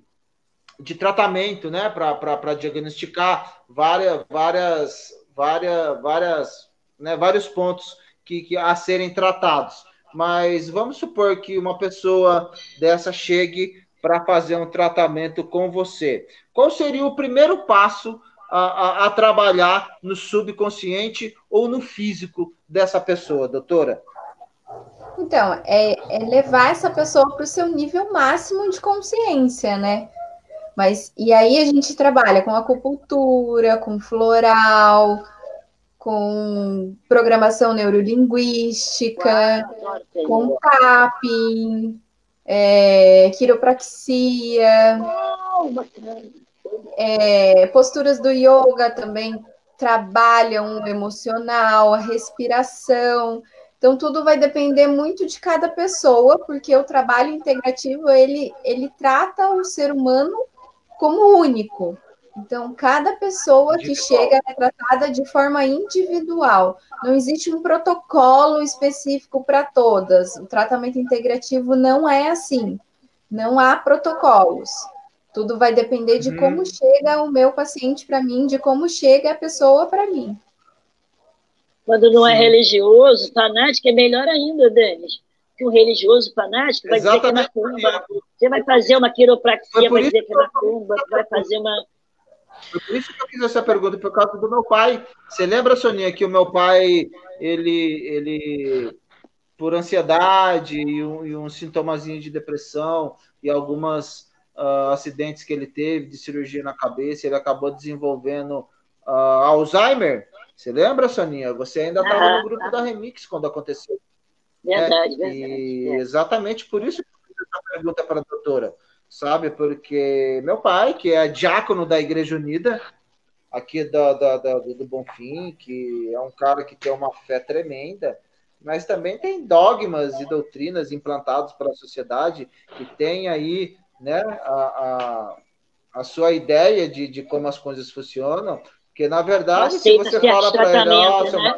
de tratamento né, para diagnosticar várias, várias, várias, várias, né, vários pontos que, que a serem tratados mas vamos supor que uma pessoa dessa chegue para fazer um tratamento com você. Qual seria o primeiro passo a, a, a, trabalhar no subconsciente ou no físico dessa pessoa, doutora? Então, é, é levar essa pessoa para o seu nível máximo de consciência, né? Mas e aí a gente trabalha com acupuntura, com floral, com programação neurolinguística, com tapping, é, quiropraxia, é, posturas do yoga também trabalham o emocional, a respiração. Então tudo vai depender muito de cada pessoa, porque o trabalho integrativo ele ele trata o ser humano como único. Então, cada pessoa que chega é tratada de forma individual. Não existe um protocolo específico para todas. O tratamento integrativo não é assim. Não há protocolos. Tudo vai depender de como uhum. chega o meu paciente para mim, de como chega a pessoa para mim. Quando não é Sim. é religioso, fanático, é melhor ainda, Denis. Que um religioso fanático vai Exatamente. dizer que é macumba. Você vai fazer uma quiropraxia, vai dizer que é macumba, vai fazer uma por isso que eu fiz essa pergunta, por causa do meu pai. Você lembra, Soninha, que o meu pai, ele, ele por ansiedade e um, e um sintomazinho de depressão e algumas uh, acidentes que ele teve de cirurgia na cabeça, ele acabou desenvolvendo uh, Alzheimer. Você lembra, Soninha? Você ainda estava ah, no grupo da Remix quando aconteceu. Verdade, é, verdade. E é. exatamente por isso que eu fiz essa pergunta para a doutora sabe? Porque meu pai, que é diácono da Igreja Unida, aqui da, da, da, do Bonfim, que é um cara que tem uma fé tremenda, mas também tem dogmas e doutrinas implantados pela sociedade que tem aí né, a, a, a sua ideia de, de como as coisas funcionam, porque na verdade, se você fala para ele, nossa, né?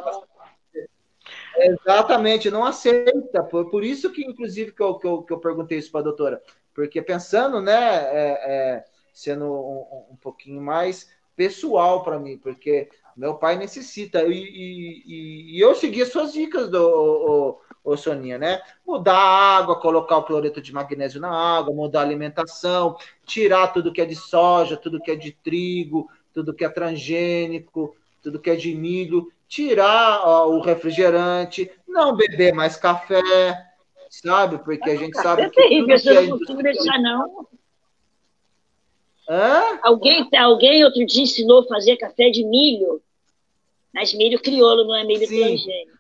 Exatamente, não aceita. Por, por isso que, inclusive, que eu, que eu, que eu perguntei isso para a doutora. Porque pensando, né, é, é, sendo um, um, pouquinho mais pessoal para mim, porque meu pai necessita, e, e, e eu segui as suas dicas, do, o, o, Soninha, né? Mudar a água, colocar o cloreto de magnésio na água, mudar a alimentação, tirar tudo que é de soja, tudo que é de trigo, tudo que é transgênico, tudo que é de milho, tirar ó, o refrigerante, não beber mais café, sabe? Porque a gente sabe é que. terrível, tudo eu que não gente- consigo deixar, não. Hã? Alguém, alguém outro dia ensinou a fazer café de milho. Mas milho crioulo, não é milho transgênico.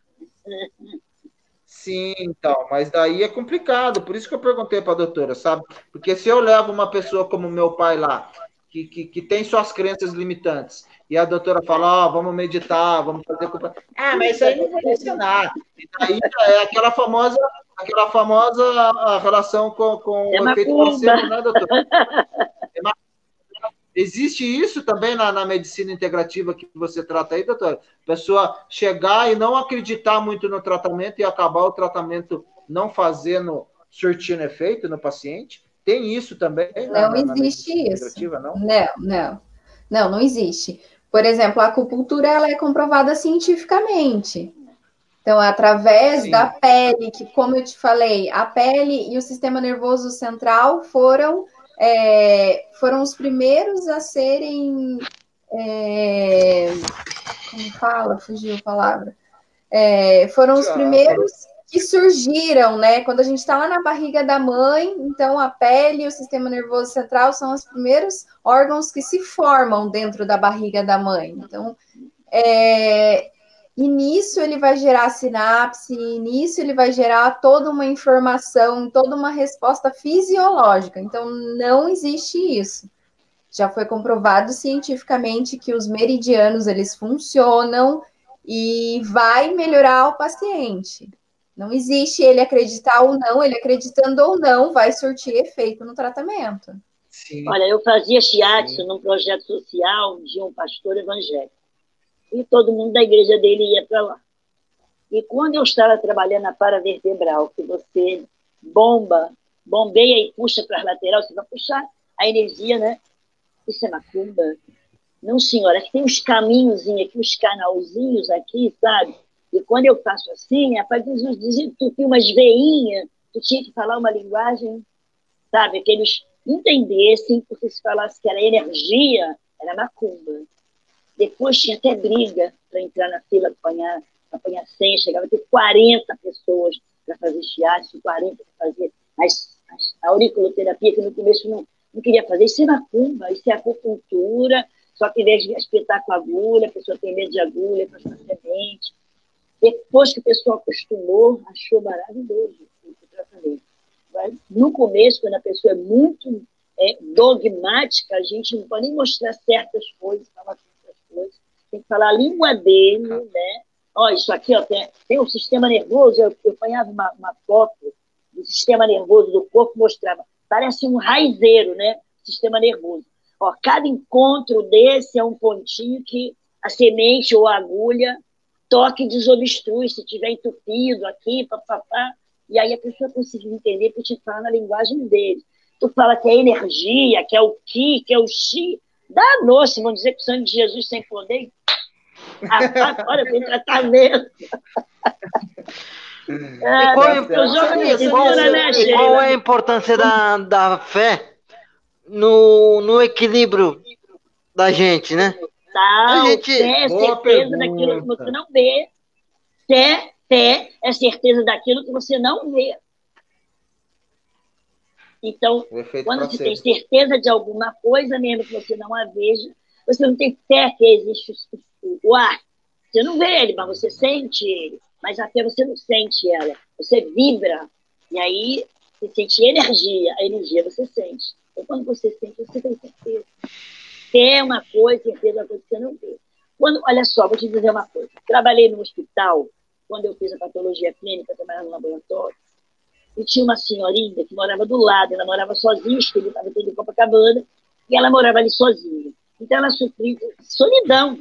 Sim, então, mas daí é complicado, por isso que eu perguntei para a doutora, sabe? Porque se eu levo uma pessoa como meu pai lá, que, que, que tem suas crenças limitantes, e a doutora fala, ó, vamos meditar, vamos fazer. Ah, mas isso aí não vai funcionar. E daí é aquela famosa, aquela famosa a relação com, com É o efeito macumba. placebo, né, doutora? É macumba. Existe isso também na, na medicina integrativa que você trata aí, doutora? Pessoa chegar e não acreditar muito no tratamento e acabar o tratamento não fazendo, surtindo efeito no paciente? Tem isso também? Não na- na existe isso. integrativa, não? Não, não. Não, não existe. Por exemplo, a acupuntura ela é comprovada cientificamente. Então, através Sim. da pele, que, como eu te falei, a pele e o sistema nervoso central foram, é, foram os primeiros a serem. é, como fala? Fugiu a palavra. É, foram os primeiros que surgiram, né? Quando a gente está lá na barriga da mãe, então a pele e o sistema nervoso central são os primeiros órgãos que se formam dentro da barriga da mãe. Então, é, e nisso ele vai gerar sinapse, e nisso ele vai gerar toda uma informação, toda uma resposta fisiológica. Então, não existe isso. Já foi comprovado cientificamente que os meridianos eles funcionam e vai melhorar o paciente. Não existe ele acreditar ou não, ele acreditando ou não, vai surtir efeito no tratamento. Sim. Olha, eu fazia shiatsu num projeto social de um pastor evangélico. E todo mundo da igreja dele ia para lá. E quando eu estava trabalhando na paravertebral, que você bomba, bombeia e puxa para as laterais, você vai puxar a energia, né? Isso é macumba? Não, senhora, aqui tem uns caminhozinhos aqui, uns canalzinhos aqui, sabe? E quando eu faço assim, rapaz, desentupir umas veinhas, tu tinha que falar uma linguagem, sabe? Que eles entendessem, porque se falasse que era energia, era macumba. Depois tinha até briga para entrar na fila, apanhar, apanhar senha, chegava a ter 40 pessoas para fazer shiatsu, 40 para fazer as, as, a auriculoterapia, que no começo não, não queria fazer. Isso é macumba, isso é acupuntura, só que em vez de espetar com agulha, a pessoa tem medo de agulha, faz uma semente. Depois que a pessoa acostumou, achou maravilhoso o tratamento. Mas, no começo, quando a pessoa é muito é, dogmática, a gente não pode nem mostrar certas coisas, falar certas coisas. Tem que falar a língua dele, né? Ó, isso aqui ó, tem, tem um sistema nervoso, eu, eu apanhava uma, uma foto do sistema nervoso do corpo, mostrava, parece um raizeiro, né? Sistema nervoso. Ó, cada encontro desse é um pontinho que a semente ou a agulha toque desobstrui, se tiver entupido aqui, papapá. E aí a pessoa conseguiu entender porque te fala na linguagem dele. Tu fala que é energia, que é o ki, que é o chi. Danou-se, vão dizer que o sangue de Jesus sem poder. Agora tem tratamento. E qual, É, qual- né, e qual é a importância da, da fé no, no equilíbrio da gente, né? Tal, gente- fé é certeza daquilo que você não vê. Fé, fé é certeza daquilo que você não vê. Então, quando você tem certeza de alguma coisa, mesmo que você não a veja, você não tem fé que existe o- o ar. Você não vê ele, mas você sente ele. Mas a fé você não sente ela. Você vibra. E aí você sente energia. A energia você sente. Então, quando você sente, você tem certeza. É uma coisa, certeza é uma coisa que você não vê. Quando, olha só, vou te dizer uma coisa. Trabalhei no hospital, quando eu fiz a patologia clínica, trabalhava no laboratório, e tinha uma senhorinha que morava do lado, ela morava sozinha, os filhos estavam todos em Copacabana, e ela morava ali sozinha. Então ela sofria solidão.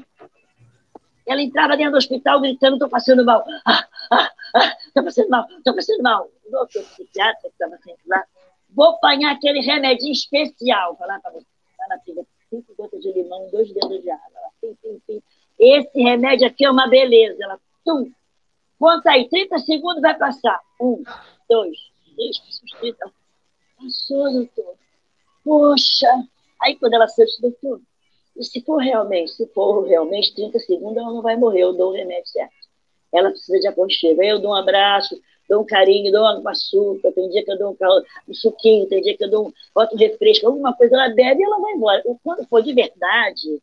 Ela entrava dentro do hospital gritando, estou passando mal, ah, ah, ah, estou passando mal, estou passando mal. O doutor psiquiatra que estava sempre lá, vou apanhar aquele remedinho especial, falar para você. Ela pega cinco gotas de limão, dois dedos de água. Ela, pim, pim, pim. Esse remédio aqui é uma beleza. Ela, tum, conta aí, 30 segundos vai passar. Um, dois, três, trinta. Passou, doutor. Poxa. Aí quando ela sente, doutor, e se for realmente, se for realmente 30 segundos, ela não vai morrer, eu dou o remédio certo. Ela precisa de aconchego. Aí eu dou um abraço, dou um carinho, dou um açúcar, tem dia que eu dou um, um suquinho, tem dia que eu dou um, boto um refresco, alguma coisa, ela bebe e ela vai embora. Quando for de verdade,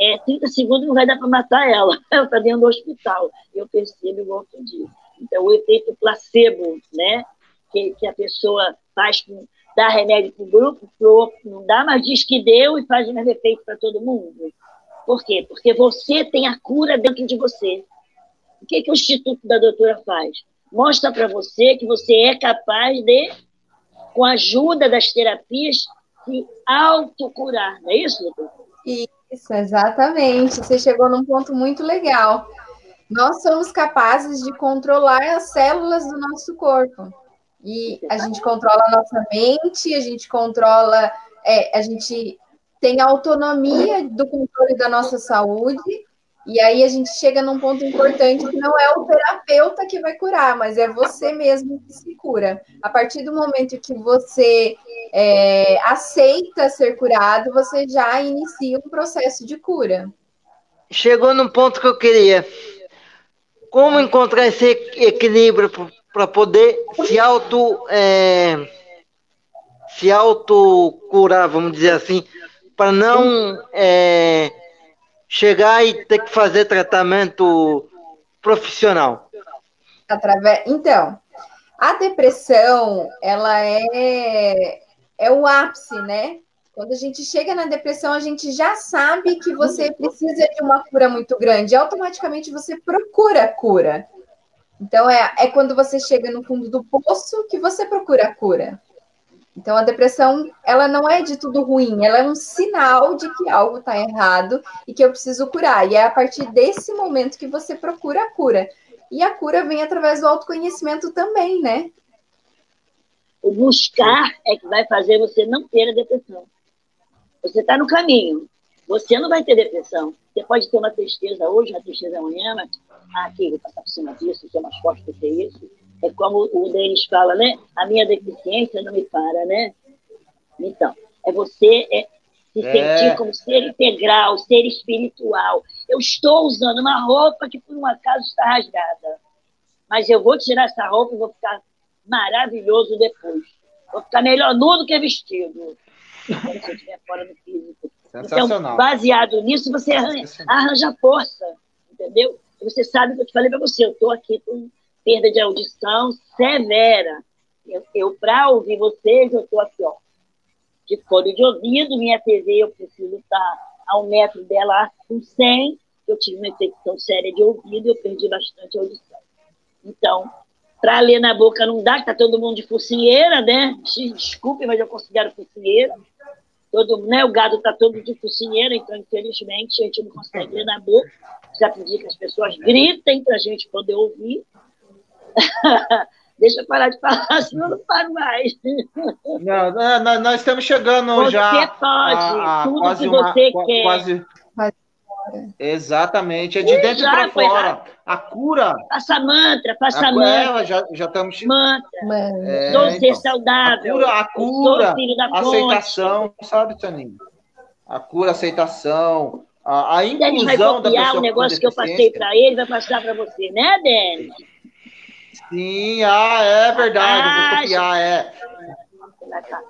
é, 30 segundos não vai dar para matar ela. Ela está dentro do hospital. Eu percebo igual eu digo. Então, o efeito placebo, né? Que, que a pessoa faz com dá remédio para o grupo, pro, não dá, mas diz que deu e faz o mesmo efeito para todo mundo. Por quê? Porque você tem a cura dentro de você. O que, que o Instituto da Doutora faz? Mostra para você que você é capaz de, com a ajuda das terapias, se autocurar. Não é isso, doutor? Isso, exatamente. Você chegou num ponto muito legal. Nós somos capazes de controlar as células do nosso corpo. E a gente controla a nossa mente, a gente controla, é, a gente tem autonomia do controle da nossa saúde, e aí a gente chega num ponto importante que não é o terapeuta que vai curar, mas é você mesmo que se cura. A partir do momento que você é, aceita ser curado, você já inicia um processo de cura. Chegou num ponto que eu queria. Como encontrar esse equilíbrio para poder se auto é, se auto curar, vamos dizer assim, para não é, chegar e ter que fazer tratamento profissional. Através, então, a depressão, ela é é o ápice, né? Quando a gente chega na depressão, a gente já sabe que você precisa de uma cura muito grande. Automaticamente você procura cura. Então, é, é quando você chega no fundo do poço que você procura cura. Então, a depressão, ela não é de tudo ruim, ela é um sinal de que algo está errado e que eu preciso curar. E é a partir desse momento que você procura a cura. E a cura vem através do autoconhecimento também, né? O buscar é que vai fazer você não ter a depressão. Você está no caminho. Você não vai ter depressão. Você pode ter uma tristeza hoje, uma tristeza amanhã, mas ah, aqui, vou passar por cima disso, ser mais forte do que isso. É como o Denis fala, né? A minha deficiência não me para, né? Então, é você é, se é. sentir como ser integral, ser espiritual. Eu estou usando uma roupa que por um acaso está rasgada, mas eu vou tirar essa roupa e vou ficar maravilhoso depois. Vou ficar melhor nu do que vestido. Quando você estiver fora do físico. Então, baseado nisso, você arranja, arranja força, entendeu? Você sabe que eu te falei para você, eu estou aqui com perda de audição severa. Eu, eu para ouvir vocês, eu estou aqui, ó, de fone de ouvido, minha TV, eu preciso estar tá um metro dela com 100, eu tive uma infecção séria de ouvido e eu perdi bastante audição. Então, para ler na boca não dá, que tá todo mundo de focinheira, né? Desculpe, mas eu considero focinheira. Todo, né, o gado está todo de focinheira, então, infelizmente, a gente não consegue ler na boca. Já pedi que as pessoas gritem para a gente poder ouvir. Deixa eu parar de falar, senão não paro mais. Não, nós estamos chegando você já. Você pode, a, a, tudo que você uma, quer. Quase, Exatamente, é de dentro para fora. A cura. Passa mantra, passa a, mantra. É, já, já estamos. Mantra. É, Sou então, ser saudável. A cura, a, cura, aceitação, sabe, Toninho? A cura, a aceitação, a, a inclusão Denis vai copiar o negócio que eu passei para ele, vai passar para você, né, Denis? Sim, ah, é verdade, ah, vou copiar, é.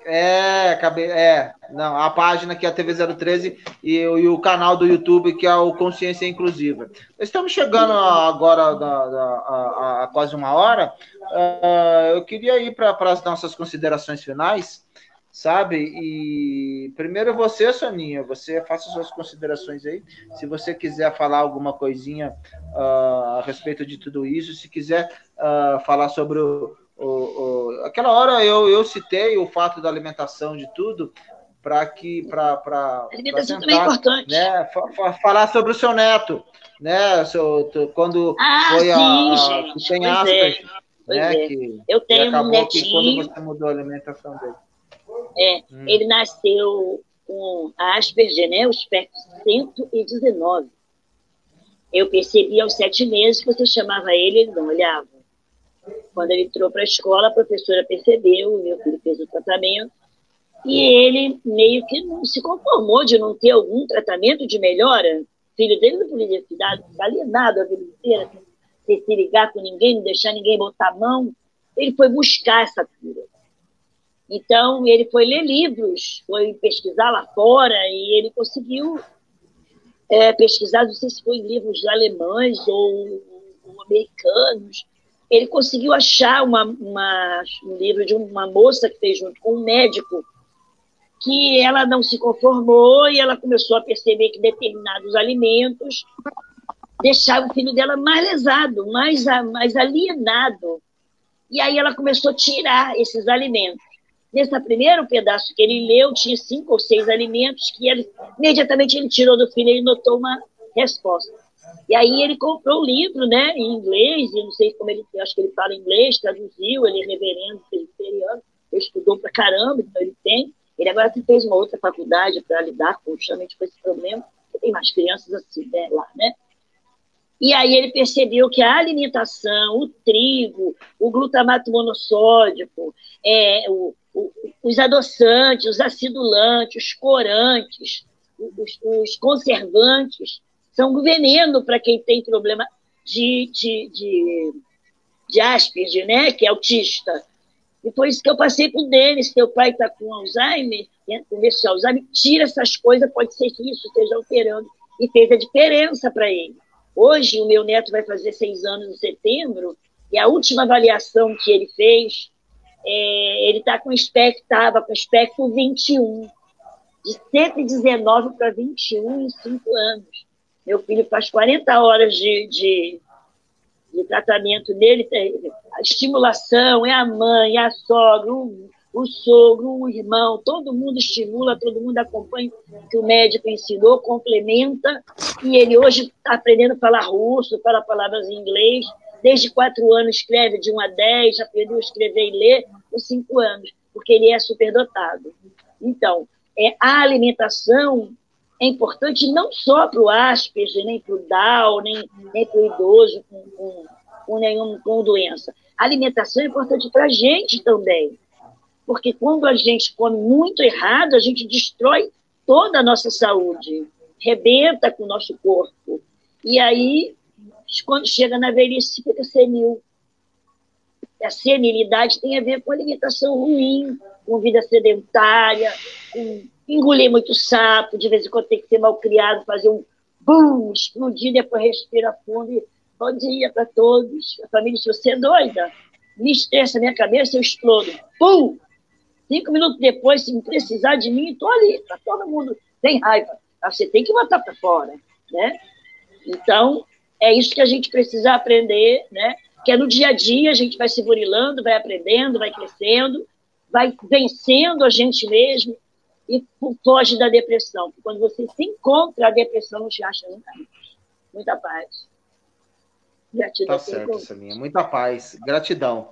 É, acabei, é, não, a página que é a TV 013 e, e, o canal do YouTube que é o Consciência Inclusiva. Estamos chegando agora a, a, a quase uma hora. Uh, eu queria ir para as nossas considerações finais, sabe? E primeiro você, Soninha, você faça suas considerações aí. Se você quiser falar alguma coisinha uh, a respeito de tudo isso, se quiser uh, falar sobre o o, o, aquela hora eu, eu citei o fato da alimentação de tudo para que para alimentação também é importante né falar sobre o seu neto né seu, quando ah, foi sim, a, gente, tem aspas é, né é. que, eu tenho que um netinho quando você mudou a alimentação dele é hum. ele nasceu com Asperger né o espectro 119 eu percebi aos sete meses que você chamava ele ele não olhava quando ele entrou para a escola, a professora percebeu, o meu filho fez o tratamento, e ele meio que não se conformou de não ter algum tratamento de melhora. O filho dele não podia ficar alienado a vida inteira. se ligar com ninguém, não deixar ninguém botar a mão. Ele foi buscar essa cura. Então, ele foi ler livros, foi pesquisar lá fora e ele conseguiu é, pesquisar, não sei se foi livros alemães ou, ou americanos, ele conseguiu achar uma, uma, um livro de uma moça que fez junto com um médico, que ela não se conformou e ela começou a perceber que determinados alimentos deixavam o filho dela mais lesado, mais, mais alienado. E aí ela começou a tirar esses alimentos. Nesse primeiro pedaço que ele leu, tinha cinco ou seis alimentos que ele, imediatamente ele tirou do filho e notou uma resposta. E aí ele comprou o livro, né, em inglês, e não sei como ele, acho que ele fala inglês, traduziu, ele é reverendo presbiteriano, estudou pra caramba, então ele tem. Ele agora fez uma outra faculdade para lidar com, justamente com esse problema, tem mais crianças assim, né, lá, né? E aí ele percebeu que a alimentação, o trigo, o glutamato monossódico, é, o, os adoçantes, os acidulantes, os corantes, os, os conservantes, são um veneno para quem tem problema de, de, de, de Asperger, né? que é autista. E foi isso que eu passei para o Denis, teu pai está com Alzheimer, né? com esse Alzheimer, tira essas coisas, pode ser que isso esteja alterando. E fez a diferença para ele. Hoje, o meu neto vai fazer seis anos em setembro, e a última avaliação que ele fez, é, ele está com espectro, estava com espectro 21, de 119 para 21 em cinco anos. Meu filho faz 40 horas de, de, de tratamento nele, a estimulação, é a mãe, é a sogra, o, o sogro, o irmão, todo mundo estimula, todo mundo acompanha o que o médico ensinou, complementa, e ele hoje está aprendendo a falar russo, fala palavras em inglês, desde quatro anos escreve de 1 a 10, aprendeu a escrever e ler com cinco anos, porque ele é superdotado. Então, é, a alimentação é importante não só para o Asperger, nem para o Down, nem, nem para o idoso com, com, com nenhuma com doença. A alimentação é importante para a gente também. Porque quando a gente come muito errado, a gente destrói toda a nossa saúde, rebenta com o nosso corpo. E aí, quando chega na velhice, fica senil. A senilidade tem a ver com alimentação ruim, com vida sedentária, com engolir muito sapo, de vez em quando tem que ser mal criado, fazer um bum, explodir, depois respira fundo e bom dia para todos. A família, se você é doida, me estressa minha cabeça, eu explodo. Pum! Cinco minutos depois, se precisar de mim, estou ali, para todo mundo. Tem raiva. Você tem que botar para fora, né? Então, é isso que a gente precisa aprender, né? Que é no dia a dia, a gente vai se burilando, vai aprendendo, vai crescendo, vai vencendo a gente mesmo, e foge da depressão. Quando você se encontra, a depressão não te acha nunca. Muita paz. Gratidão. Tá certo, Saminha. Muita paz. Gratidão.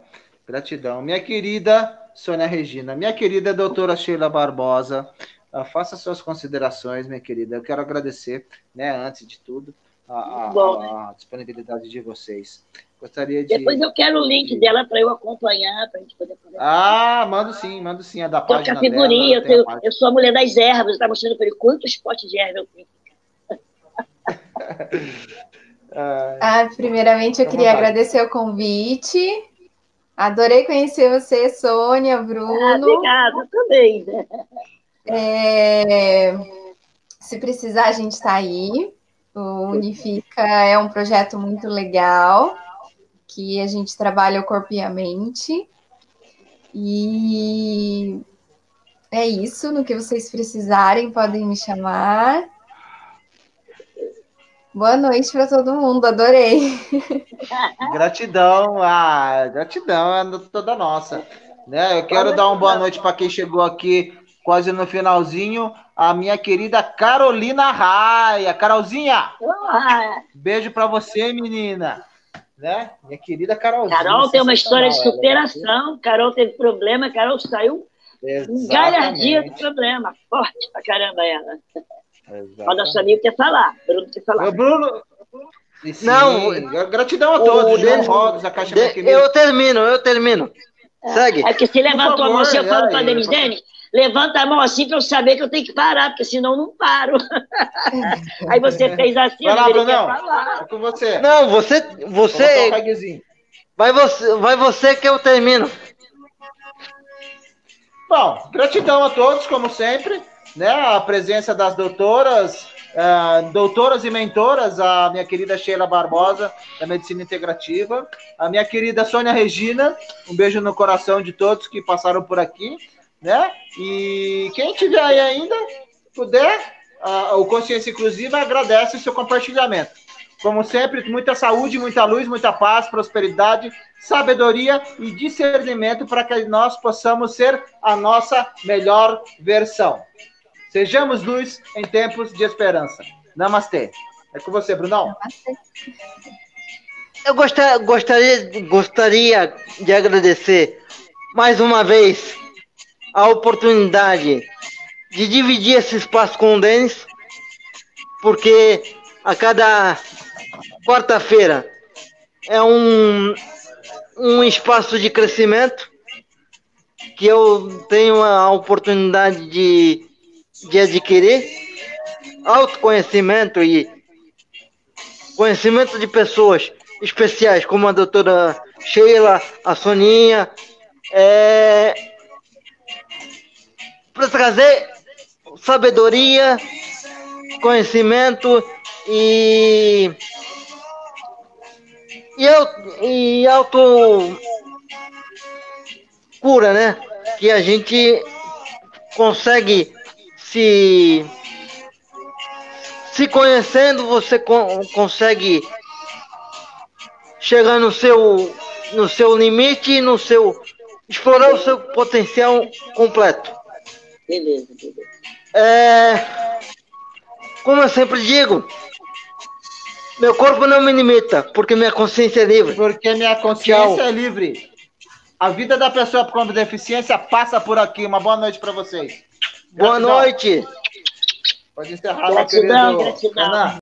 Gratidão. Minha querida Sônia Regina, minha querida doutora Sheila Barbosa, uh, faça suas considerações, minha querida. Eu quero agradecer, né, antes de tudo, a, a, Bom, né? a disponibilidade de vocês. Gostaria de. Depois eu quero o link de... dela para eu acompanhar, para a gente poder conversar. Ah, mando sim, mando sim. É da página. a figurinha, dela, eu, tenho, eu sou a mulher das ervas, está mostrando para ele quantos potes de erva eu tenho. ah, primeiramente eu queria agradecer o convite. Adorei conhecer você, Sônia, Bruno. Ah, obrigada, também. É... Se precisar, a gente está aí. O Unifica é um projeto muito legal que a gente trabalha o corpo e a mente. E é isso. No que vocês precisarem, podem me chamar. Boa noite para todo mundo, adorei. Gratidão, ah, gratidão é toda nossa. Né? Eu quero dar uma boa noite para quem chegou aqui quase no finalzinho, a minha querida Carolina Raia. Carolzinha, beijo para você, menina né? Minha querida Carolzinha. Carol tem uma história de superação. Carol teve problema, Carol saiu um galhardia do problema. Forte pra caramba ela. Exatamente. O nosso amigo quer falar. Bruno quer falar. Bruno. Sim, não, gratidão a todos. João Rodos, a Caixa de, Eu termino, eu termino. É. Segue. É que se levantou a mão, eu falo para Denis, Denis, levanta a mão assim para eu saber que eu tenho que parar, porque senão não paro. Aí você fez assim, Vai lá, Brunão. falar. É com você. Não, você, você, vai você, vai você que eu termino. Bom, gratidão a todos, como sempre, né? A presença das doutoras, ah, doutoras e mentoras, a minha querida Sheila Barbosa, da Medicina Integrativa, a minha querida Sônia Regina, um beijo no coração de todos que passaram por aqui, né? E quem tiver aí ainda, puder, ah, o Consciência Inclusiva agradece o seu compartilhamento. Como sempre, muita saúde, muita luz, muita paz, prosperidade, sabedoria e discernimento para que nós possamos ser a nossa melhor versão. Sejamos luz em tempos de esperança. Namastê. É com você, Brunão. Eu gostar, gostaria, gostaria de agradecer mais uma vez a oportunidade de dividir esse espaço com o Denis, porque a cada quarta-feira é um, um espaço de crescimento que eu tenho a oportunidade de, de adquirir autoconhecimento e conhecimento de pessoas especiais, como a doutora Sheila, a Soninha, é, para trazer sabedoria, conhecimento e, e, au- e auto cura, né? Que a gente consegue se se conhecendo, você con- consegue chegar no seu no seu limite, no seu explorar o seu potencial completo. Beleza, beleza. É, como eu sempre digo, meu corpo não me limita, porque minha consciência é livre. Porque minha consciência Tchau. é livre. A vida da pessoa com deficiência passa por aqui. Uma boa noite para vocês. Boa Gratidão. noite. Pode encerrar, meu Gratidão, querido gratidão. Renan.